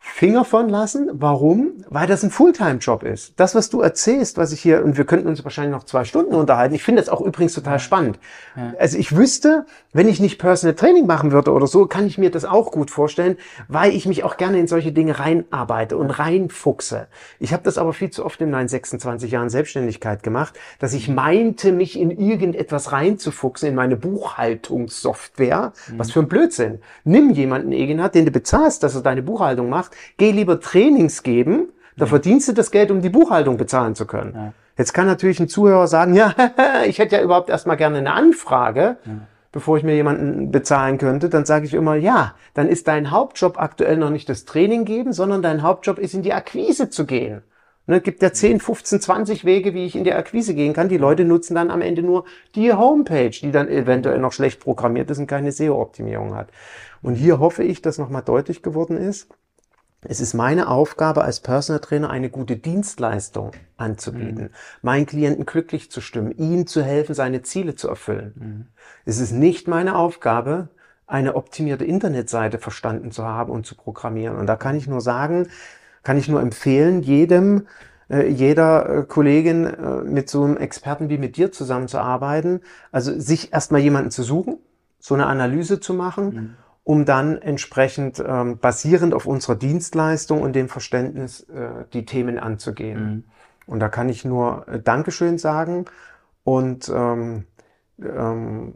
Finger von lassen. Warum? Weil das ein Fulltime-Job ist. Das, was du erzählst, was ich hier, und wir könnten uns wahrscheinlich noch zwei Stunden unterhalten. Ich finde das auch übrigens total spannend. Ja. Also ich wüsste, wenn ich nicht Personal Training machen würde oder so, kann ich mir das auch gut vorstellen, weil ich mich auch gerne in solche Dinge reinarbeite und reinfuchse. Ich habe das aber viel zu oft in meinen 26 Jahren Selbstständigkeit gemacht, dass ich meinte, mich in irgendetwas reinzufuchsen, in meine Buchhaltungssoftware. Mhm. Was für ein Blödsinn. Nimm jemanden, Egenhard, den du bezahlst, dass er deine Buchhaltung macht geh lieber Trainings geben, da verdienst du das Geld, um die Buchhaltung bezahlen zu können. Ja. Jetzt kann natürlich ein Zuhörer sagen, [LAUGHS] ja, ich hätte ja überhaupt erstmal gerne eine Anfrage, ja. bevor ich mir jemanden bezahlen könnte. Dann sage ich immer, ja, dann ist dein Hauptjob aktuell noch nicht das Training geben, sondern dein Hauptjob ist in die Akquise zu gehen. Es gibt ja 10, 15, 20 Wege, wie ich in die Akquise gehen kann. Die Leute nutzen dann am Ende nur die Homepage, die dann eventuell noch schlecht programmiert ist und keine SEO-Optimierung hat. Und hier hoffe ich, dass nochmal deutlich geworden ist, es ist meine Aufgabe als Personal Trainer, eine gute Dienstleistung anzubieten, mhm. meinen Klienten glücklich zu stimmen, ihm zu helfen, seine Ziele zu erfüllen. Mhm. Es ist nicht meine Aufgabe, eine optimierte Internetseite verstanden zu haben und zu programmieren. Und da kann ich nur sagen, kann ich nur empfehlen, jedem, äh, jeder äh, Kollegin äh, mit so einem Experten wie mit dir zusammenzuarbeiten. Also sich erstmal jemanden zu suchen, so eine Analyse zu machen. Mhm um dann entsprechend ähm, basierend auf unserer Dienstleistung und dem Verständnis äh, die Themen anzugehen. Mhm. Und da kann ich nur äh, Dankeschön sagen und ähm, ähm,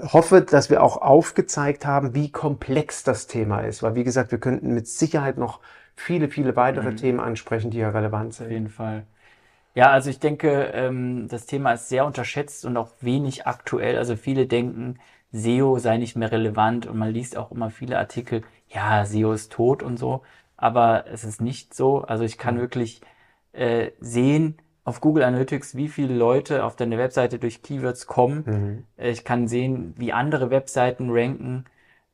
hoffe, dass wir auch aufgezeigt haben, wie komplex das Thema ist. Weil, wie gesagt, wir könnten mit Sicherheit noch viele, viele weitere mhm. Themen ansprechen, die ja relevant sind. Auf jeden Fall. Ja, also ich denke, ähm, das Thema ist sehr unterschätzt und auch wenig aktuell. Also viele denken, SEO sei nicht mehr relevant und man liest auch immer viele Artikel, ja, SEO ist tot und so, aber es ist nicht so. Also ich kann wirklich äh, sehen auf Google Analytics, wie viele Leute auf deine Webseite durch Keywords kommen. Mhm. Äh, ich kann sehen, wie andere Webseiten ranken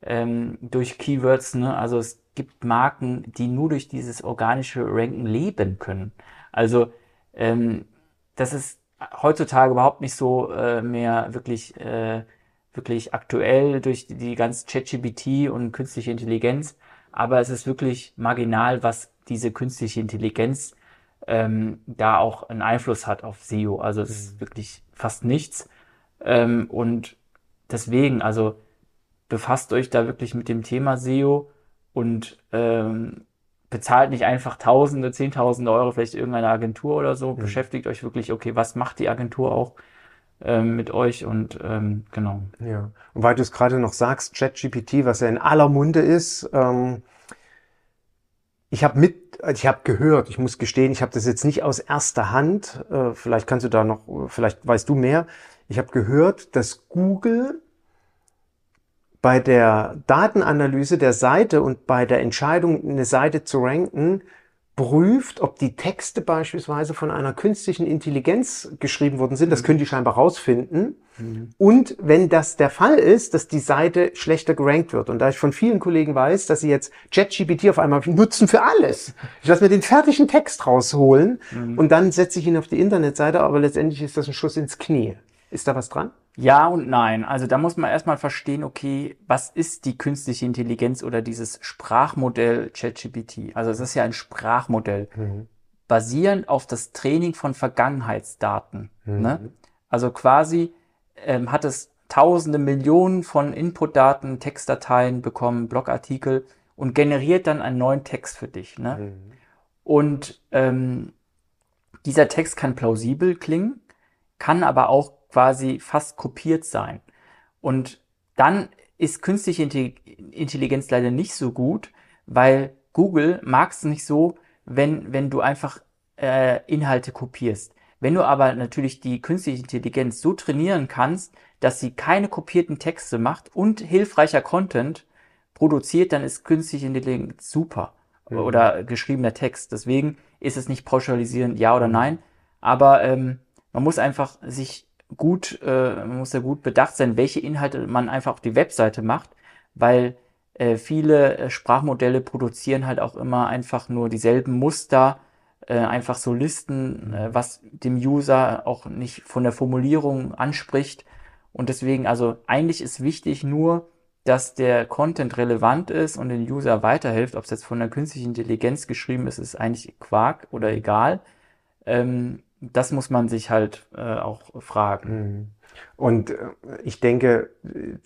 ähm, durch Keywords. Ne? Also es gibt Marken, die nur durch dieses organische Ranken leben können. Also ähm, das ist heutzutage überhaupt nicht so äh, mehr wirklich, äh, wirklich aktuell durch die, die ganze ChatGPT und künstliche Intelligenz, aber es ist wirklich marginal, was diese künstliche Intelligenz ähm, da auch einen Einfluss hat auf SEO. Also es ist mhm. wirklich fast nichts. Ähm, und deswegen, also befasst euch da wirklich mit dem Thema SEO und ähm, bezahlt nicht einfach Tausende, Zehntausende Euro vielleicht irgendeine Agentur oder so. Mhm. Beschäftigt euch wirklich, okay, was macht die Agentur auch ähm, mit euch und ähm, genau. Ja, und weil du es gerade noch sagst, ChatGPT, was ja in aller Munde ist, ähm, ich habe mit, ich habe gehört, ich muss gestehen, ich habe das jetzt nicht aus erster Hand, äh, vielleicht kannst du da noch, vielleicht weißt du mehr, ich habe gehört, dass Google bei der Datenanalyse der Seite und bei der Entscheidung, eine Seite zu ranken, prüft, ob die Texte beispielsweise von einer künstlichen Intelligenz geschrieben worden sind. Das mhm. können die scheinbar rausfinden. Mhm. Und wenn das der Fall ist, dass die Seite schlechter gerankt wird. Und da ich von vielen Kollegen weiß, dass sie jetzt ChatGPT auf einmal nutzen für alles. Ich lasse mir den fertigen Text rausholen mhm. und dann setze ich ihn auf die Internetseite, aber letztendlich ist das ein Schuss ins Knie. Ist da was dran? Ja und nein. Also da muss man erstmal verstehen, okay, was ist die künstliche Intelligenz oder dieses Sprachmodell ChatGPT? Also es ist ja ein Sprachmodell, mhm. basierend auf das Training von Vergangenheitsdaten. Mhm. Ne? Also quasi ähm, hat es tausende Millionen von Inputdaten, Textdateien bekommen, Blogartikel und generiert dann einen neuen Text für dich. Ne? Mhm. Und ähm, dieser Text kann plausibel klingen, kann aber auch quasi fast kopiert sein. Und dann ist künstliche Intelligenz leider nicht so gut, weil Google mag es nicht so, wenn, wenn du einfach äh, Inhalte kopierst. Wenn du aber natürlich die künstliche Intelligenz so trainieren kannst, dass sie keine kopierten Texte macht und hilfreicher Content produziert, dann ist künstliche Intelligenz super. Mhm. Oder geschriebener Text. Deswegen ist es nicht pauschalisierend ja oder nein. Aber ähm, man muss einfach sich gut, äh, man muss ja gut bedacht sein, welche Inhalte man einfach auf die Webseite macht, weil äh, viele äh, Sprachmodelle produzieren halt auch immer einfach nur dieselben Muster, äh, einfach so Listen, äh, was dem User auch nicht von der Formulierung anspricht. Und deswegen, also eigentlich ist wichtig nur, dass der Content relevant ist und den User weiterhilft. Ob es jetzt von der künstlichen Intelligenz geschrieben ist, ist eigentlich Quark oder egal. Ähm, das muss man sich halt äh, auch fragen. Mhm. Und äh, ich denke,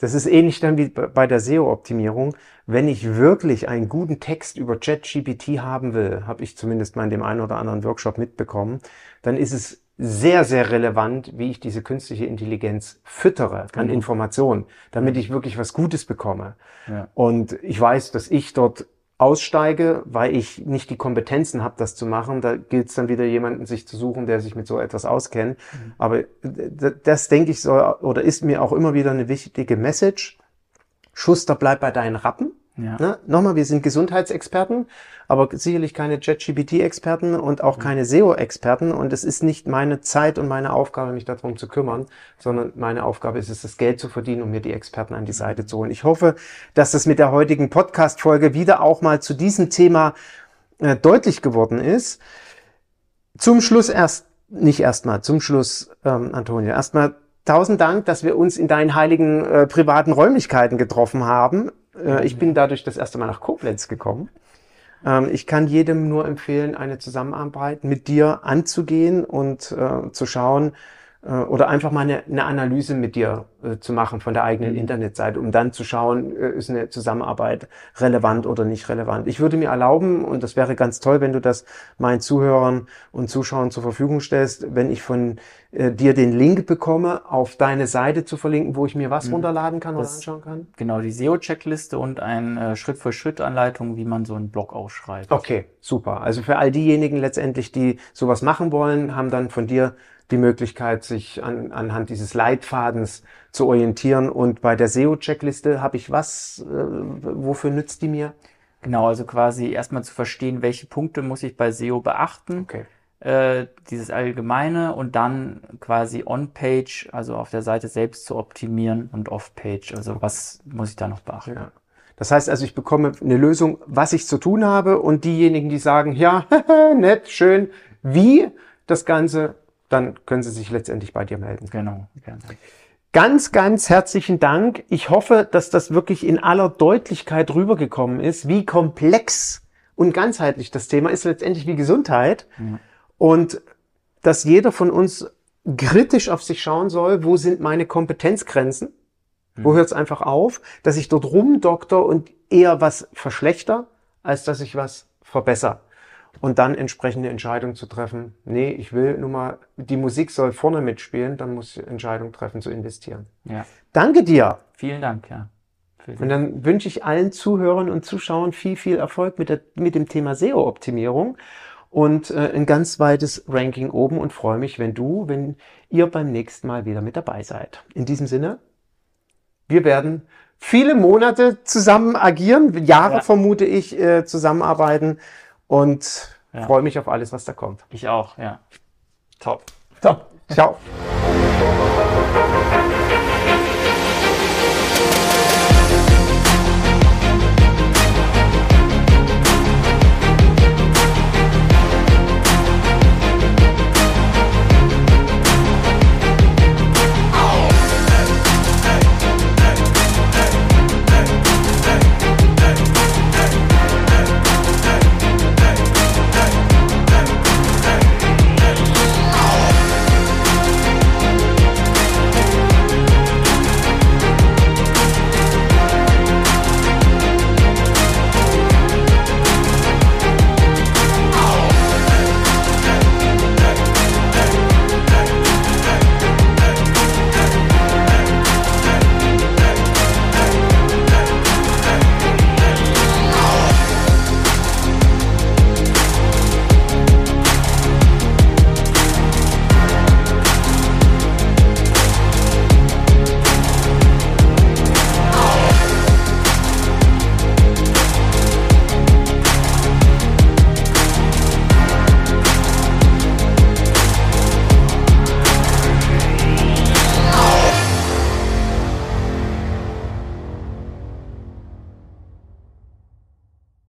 das ist ähnlich dann wie bei der SEO-Optimierung. Wenn ich wirklich einen guten Text über ChatGPT haben will, habe ich zumindest mal in dem einen oder anderen Workshop mitbekommen, dann ist es sehr, sehr relevant, wie ich diese künstliche Intelligenz füttere an mhm. Informationen, damit mhm. ich wirklich was Gutes bekomme. Ja. Und ich weiß, dass ich dort aussteige, weil ich nicht die Kompetenzen habe, das zu machen. Da gilt es dann wieder jemanden sich zu suchen, der sich mit so etwas auskennt. Mhm. Aber das denke ich so oder ist mir auch immer wieder eine wichtige Message. Schuster, bleib bei deinen Rappen. Ja. Ne? Nochmal, wir sind Gesundheitsexperten, aber sicherlich keine JetGPT-Experten und auch mhm. keine SEO-Experten. Und es ist nicht meine Zeit und meine Aufgabe, mich darum zu kümmern, sondern meine Aufgabe ist es, das Geld zu verdienen, um mir die Experten an die. Seite zu holen. Ich hoffe, dass das mit der heutigen Podcast-Folge wieder auch mal zu diesem Thema äh, deutlich geworden ist. Zum Schluss erst, nicht erstmal, zum Schluss, ähm, Antonio, erstmal tausend Dank, dass wir uns in deinen heiligen äh, privaten Räumlichkeiten getroffen haben. Äh, ich bin dadurch das erste Mal nach Koblenz gekommen. Ähm, ich kann jedem nur empfehlen, eine Zusammenarbeit mit dir anzugehen und äh, zu schauen, oder einfach mal eine, eine Analyse mit dir äh, zu machen von der eigenen Mhm. Internetseite, um dann zu schauen, äh, ist eine Zusammenarbeit relevant oder nicht relevant. Ich würde mir erlauben, und das wäre ganz toll, wenn du das meinen Zuhörern und Zuschauern zur Verfügung stellst, wenn ich von äh, dir den Link bekomme, auf deine Seite zu verlinken, wo ich mir was runterladen kann oder Mhm. Das- anschauen kann. Genau, die SEO-Checkliste und eine äh, Schritt-für-Schritt-Anleitung, wie man so einen Blog ausschreibt. Okay, super. Also für all diejenigen letztendlich, die sowas machen wollen, haben dann von dir die Möglichkeit, sich an, anhand dieses Leitfadens zu orientieren. Und bei der SEO-Checkliste habe ich was, äh, wofür nützt die mir? Genau, also quasi erstmal zu verstehen, welche Punkte muss ich bei SEO beachten, Okay. äh, dieses Allgemeine und dann quasi On-Page, also auf der Seite selbst zu optimieren und Off-Page, also was muss ich da noch beachten? Ja. Das heißt also, ich bekomme eine Lösung, was ich zu tun habe und diejenigen, die sagen, ja, [LAUGHS] nett, schön, wie das Ganze, dann können sie sich letztendlich bei dir melden. Genau, gerne. Ganz, ganz herzlichen Dank. Ich hoffe, dass das wirklich in aller Deutlichkeit rübergekommen ist, wie komplex und ganzheitlich das Thema ist, letztendlich wie Gesundheit. Und dass jeder von uns kritisch auf sich schauen soll, wo sind meine Kompetenzgrenzen? Wo hört es einfach auf? Dass ich dort rumdokter und eher was verschlechter, als dass ich was verbessere. Und dann entsprechende Entscheidungen zu treffen. Nee, ich will nur mal, die Musik soll vorne mitspielen, dann muss ich Entscheidung treffen zu investieren. Ja, Danke dir. vielen Dank, ja. Und dann wünsche ich allen Zuhörern und Zuschauern viel, viel Erfolg mit, der, mit dem Thema SEO-Optimierung und äh, ein ganz weites Ranking oben und freue mich, wenn du, wenn ihr beim nächsten Mal wieder mit dabei seid. In diesem Sinne, wir werden viele Monate zusammen agieren, Jahre Ja. vermute ich, äh, zusammenarbeiten und Ja. freue mich auf alles, was da kommt. Ich auch, ja. Top. So, ciao. [LAUGHS]